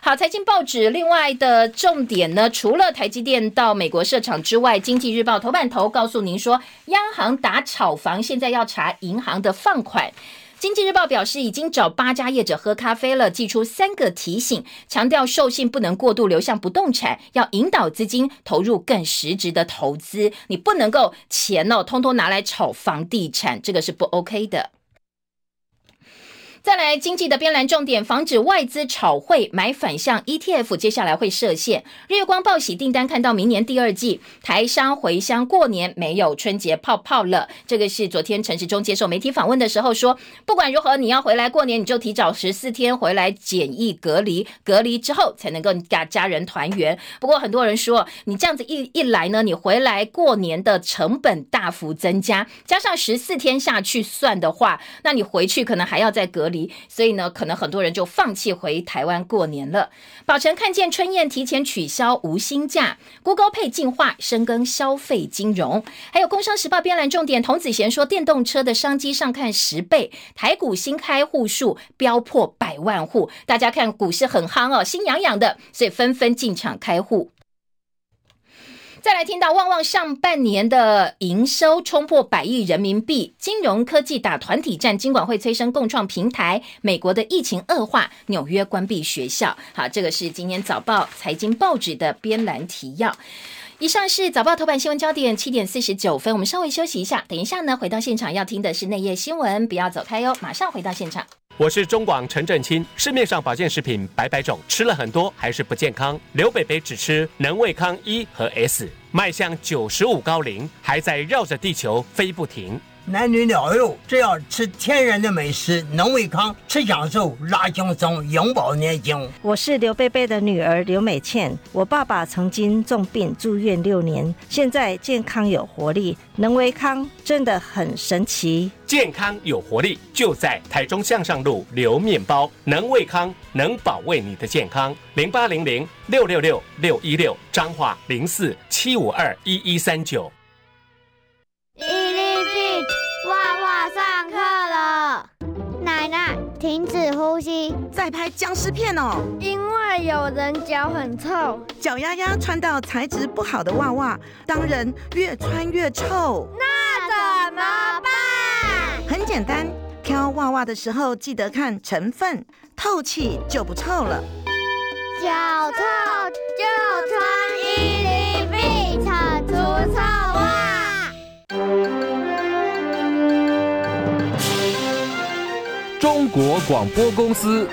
好，财经报纸另外的重点呢，除了台积电到美国设厂之外，经济日报头版头告诉您说，央行打炒房，现在要查银行的放款。经济日报表示，已经找八家业者喝咖啡了，寄出三个提醒，强调授信不能过度流向不动产，要引导资金投入更实质的投资。你不能够钱哦，通通拿来炒房地产，这个是不 OK 的。再来，经济的边栏重点，防止外资炒汇买反向 ETF，接下来会设限。日月光报喜订单，看到明年第二季，台商回乡过年没有春节泡泡了。这个是昨天陈时中接受媒体访问的时候说，不管如何，你要回来过年，你就提早十四天回来检疫隔离，隔离之后才能够家家人团圆。不过很多人说，你这样子一一来呢，你回来过年的成本大幅增加，加上十四天下去算的话，那你回去可能还要再隔。离，所以呢，可能很多人就放弃回台湾过年了。宝成看见春燕提前取消无薪假，Google Pay 进化深耕消费金融，还有工商时报编栏重点，童子贤说电动车的商机上看十倍，台股新开户数飙破百万户，大家看股市很夯哦，心痒痒的，所以纷纷进场开户。再来听到旺旺上半年的营收冲破百亿人民币，金融科技打团体战，金管会催生共创平台。美国的疫情恶化，纽约关闭学校。好，这个是今天早报财经报纸的编栏提要。以上是早报头版新闻焦点，七点四十九分，我们稍微休息一下，等一下呢回到现场要听的是内页新闻，不要走开哟，马上回到现场。我是中广陈振清。市面上保健食品百百种，吃了很多还是不健康。刘北北只吃能胃康一和 S，迈向九十五高龄，还在绕着地球飞不停。男女老幼，只要吃天然的美食，能胃康，吃享受，拉轻松，永葆年轻。我是刘贝贝的女儿刘美倩，我爸爸曾经重病住院六年，现在健康有活力，能胃康真的很神奇。健康有活力，就在台中向上路刘面包，能胃康，能保卫你的健康。零八零零六六六六一六，彰化零四七五二一一三九。课了，奶奶停止呼吸，在拍僵尸片哦。因为有人脚很臭，脚丫丫穿到材质不好的袜袜，当然越穿越臭。那怎么办？很简单，挑袜袜的时候记得看成分，透气就不臭了。脚臭就穿国广播公司。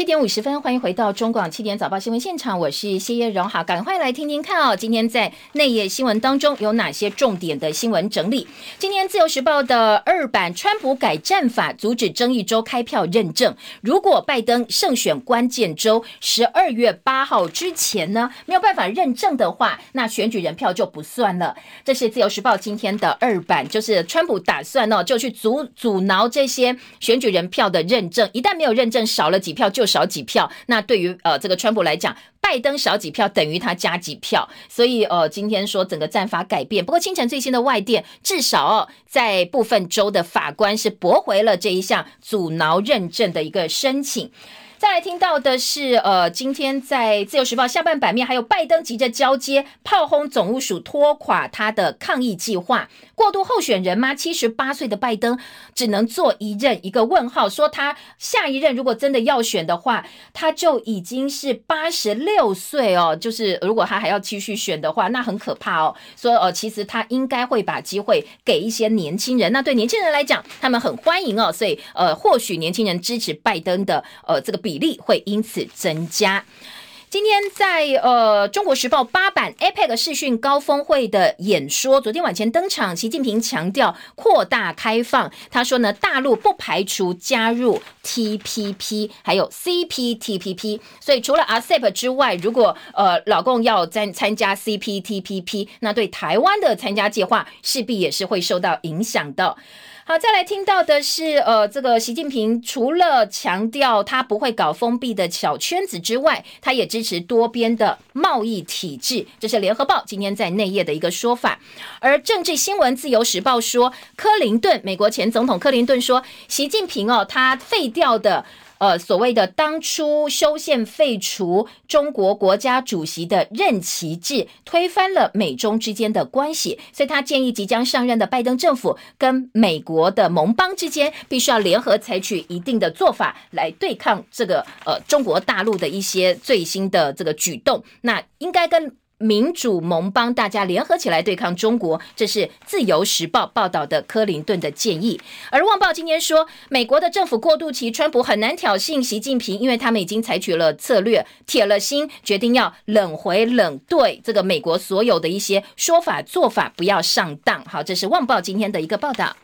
七点五十分，欢迎回到中广七点早报新闻现场，我是谢叶荣。好，赶快来听听看哦，今天在内页新闻当中有哪些重点的新闻整理？今天自由时报的二版，川普改战法，阻止争议州开票认证。如果拜登胜选关键州十二月八号之前呢，没有办法认证的话，那选举人票就不算了。这是自由时报今天的二版，就是川普打算哦，就去阻阻挠这些选举人票的认证，一旦没有认证，少了几票就。少几票，那对于呃这个川普来讲，拜登少几票等于他加几票，所以呃今天说整个战法改变。不过清晨最新的外电，至少在部分州的法官是驳回了这一项阻挠认证的一个申请。再来听到的是，呃，今天在自由时报下半版面，还有拜登急着交接，炮轰总务署拖垮他的抗疫计划。过渡候选人吗？七十八岁的拜登只能做一任，一个问号。说他下一任如果真的要选的话，他就已经是八十六岁哦。就是如果他还要继续选的话，那很可怕哦。说呃，其实他应该会把机会给一些年轻人。那对年轻人来讲，他们很欢迎哦。所以呃，或许年轻人支持拜登的呃这个比比例会因此增加。今天在呃《中国时报》八版 APEC 视讯高峰会的演说，昨天晚前登场，习近平强调扩大开放。他说呢，大陆不排除加入 TPP，还有 CPTPP。所以除了 RCEP 之外，如果呃老共要参参加 CPTPP，那对台湾的参加计划势必也是会受到影响的。好，再来听到的是，呃，这个习近平除了强调他不会搞封闭的小圈子之外，他也支持多边的贸易体制。这是联合报今天在内页的一个说法。而政治新闻自由时报说，克林顿，美国前总统克林顿说，习近平哦，他废掉的。呃，所谓的当初修宪废除中国国家主席的任期制，推翻了美中之间的关系，所以他建议即将上任的拜登政府跟美国的盟邦之间，必须要联合采取一定的做法来对抗这个呃中国大陆的一些最新的这个举动。那应该跟。民主盟邦大家联合起来对抗中国，这是《自由时报》报道的克林顿的建议。而《旺报》今天说，美国的政府过渡期，川普很难挑衅习近平，因为他们已经采取了策略，铁了心，决定要冷回冷对这个美国所有的一些说法做法，不要上当。好，这是《旺报》今天的一个报道。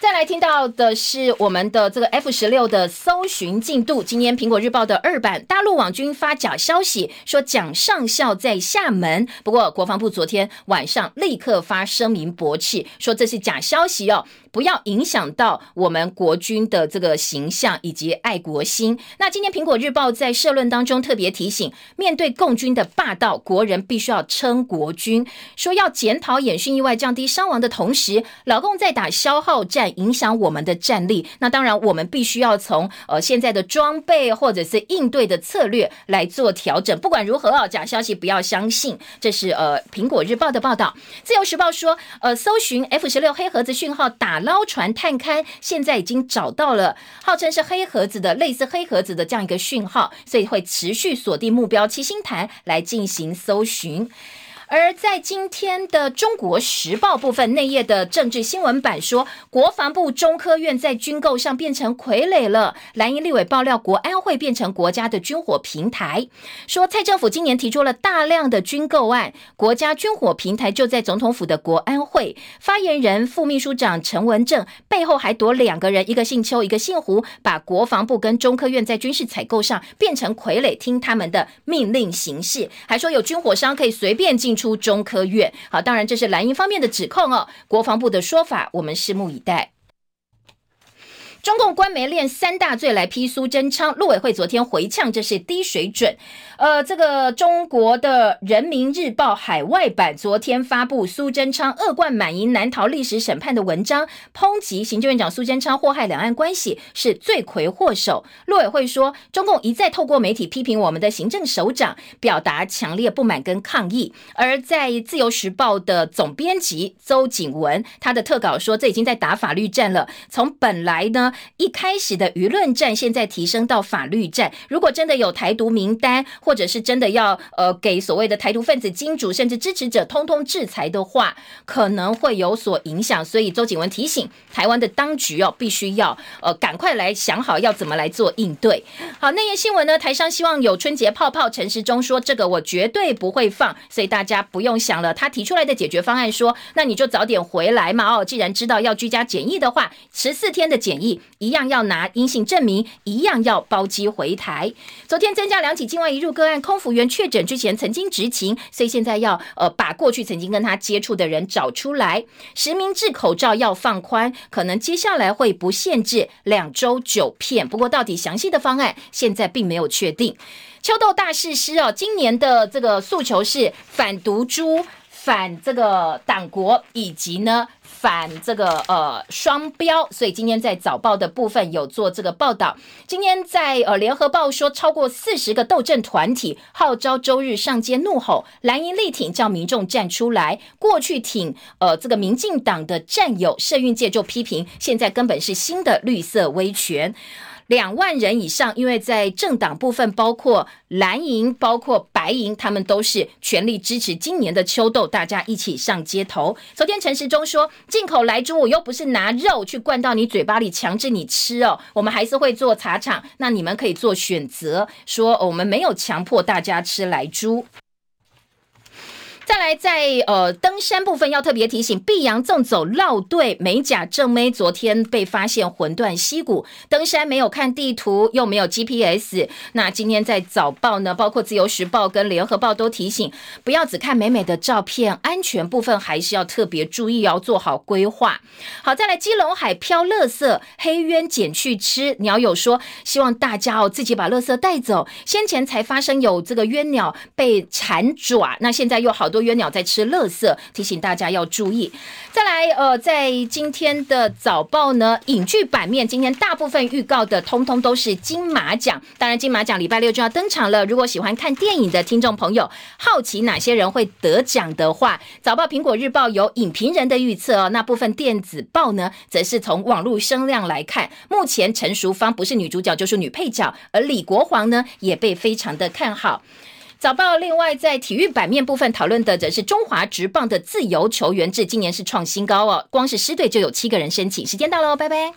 再来听到的是我们的这个 F 十六的搜寻进度。今天苹果日报的二版，大陆网军发假消息说蒋上校在厦门，不过国防部昨天晚上立刻发声明驳斥，说这是假消息哦。不要影响到我们国军的这个形象以及爱国心。那今天苹果日报在社论当中特别提醒，面对共军的霸道，国人必须要称国军，说要检讨演训意外，降低伤亡的同时，老共在打消耗战，影响我们的战力。那当然，我们必须要从呃现在的装备或者是应对的策略来做调整。不管如何啊，假消息不要相信。这是呃苹果日报的报道。自由时报说，呃，搜寻 F 十六黑盒子讯号打。捞船探勘，现在已经找到了，号称是黑盒子的类似黑盒子的这样一个讯号，所以会持续锁定目标七星潭来进行搜寻。而在今天的《中国时报》部分内页的政治新闻版说，国防部中科院在军购上变成傀儡了。蓝营立委爆料，国安会变成国家的军火平台，说蔡政府今年提出了大量的军购案，国家军火平台就在总统府的国安会。发言人副秘书长陈文正背后还躲两个人，一个姓邱，一个姓胡，把国防部跟中科院在军事采购上变成傀儡，听他们的命令行事，还说有军火商可以随便进。出中科院，好，当然这是蓝营方面的指控哦。国防部的说法，我们拭目以待。中共官媒练三大罪来批苏贞昌，陆委会昨天回呛这是低水准。呃，这个中国的人民日报海外版昨天发布苏贞昌恶贯满盈难逃历史审判的文章，抨击行政院长苏贞昌祸害两岸关系是罪魁祸首。陆委会说，中共一再透过媒体批评我们的行政首长，表达强烈不满跟抗议。而在自由时报的总编辑邹景文，他的特稿说，这已经在打法律战了。从本来呢一开始的舆论战，现在提升到法律战。如果真的有台独名单，或者是真的要呃给所谓的台独分子金主甚至支持者通通制裁的话，可能会有所影响。所以周景文提醒台湾的当局哦，必须要呃赶快来想好要怎么来做应对。好，那页新闻呢？台商希望有春节泡泡，陈时中说这个我绝对不会放，所以大家不用想了。他提出来的解决方案说，那你就早点回来嘛哦，既然知道要居家检疫的话，十四天的检疫一样要拿阴性证明，一样要包机回台。昨天增加两起境外移入。个案空服员确诊之前曾经执勤，所以现在要呃把过去曾经跟他接触的人找出来。实名制口罩要放宽，可能接下来会不限制两周九片。不过到底详细的方案现在并没有确定。秋豆大师师哦，今年的这个诉求是反毒株、反这个党国以及呢。反这个呃双标，所以今天在早报的部分有做这个报道。今天在呃联合报说，超过四十个斗争团体号召周日上街怒吼，蓝营力挺叫民众站出来。过去挺呃这个民进党的战友，社运界就批评，现在根本是新的绿色威权。两万人以上，因为在政党部分，包括蓝营、包括白营，他们都是全力支持今年的秋斗，大家一起上街头。昨天陈时中说，进口来猪，我又不是拿肉去灌到你嘴巴里，强制你吃哦，我们还是会做茶厂，那你们可以做选择，说我们没有强迫大家吃来猪。再来，在呃登山部分要特别提醒，碧阳纵走绕队美甲正妹昨天被发现魂断溪谷，登山没有看地图，又没有 GPS。那今天在早报呢，包括自由时报跟联合报都提醒，不要只看美美的照片，安全部分还是要特别注意，要做好规划。好，再来基隆海漂垃圾，黑鸢捡去吃。鸟友说，希望大家哦自己把垃圾带走。先前才发生有这个鸢鸟被缠爪，那现在又好多。鸢鸟在吃垃圾，提醒大家要注意。再来，呃，在今天的早报呢，影剧版面，今天大部分预告的通通都是金马奖。当然，金马奖礼拜六就要登场了。如果喜欢看电影的听众朋友，好奇哪些人会得奖的话，早报苹果日报有影评人的预测哦。那部分电子报呢，则是从网络声量来看，目前陈淑芳不是女主角就是女配角，而李国煌呢也被非常的看好。早报另外在体育版面部分讨论的则是中华职棒的自由球员制，今年是创新高哦，光是师队就有七个人申请。时间到喽，拜拜。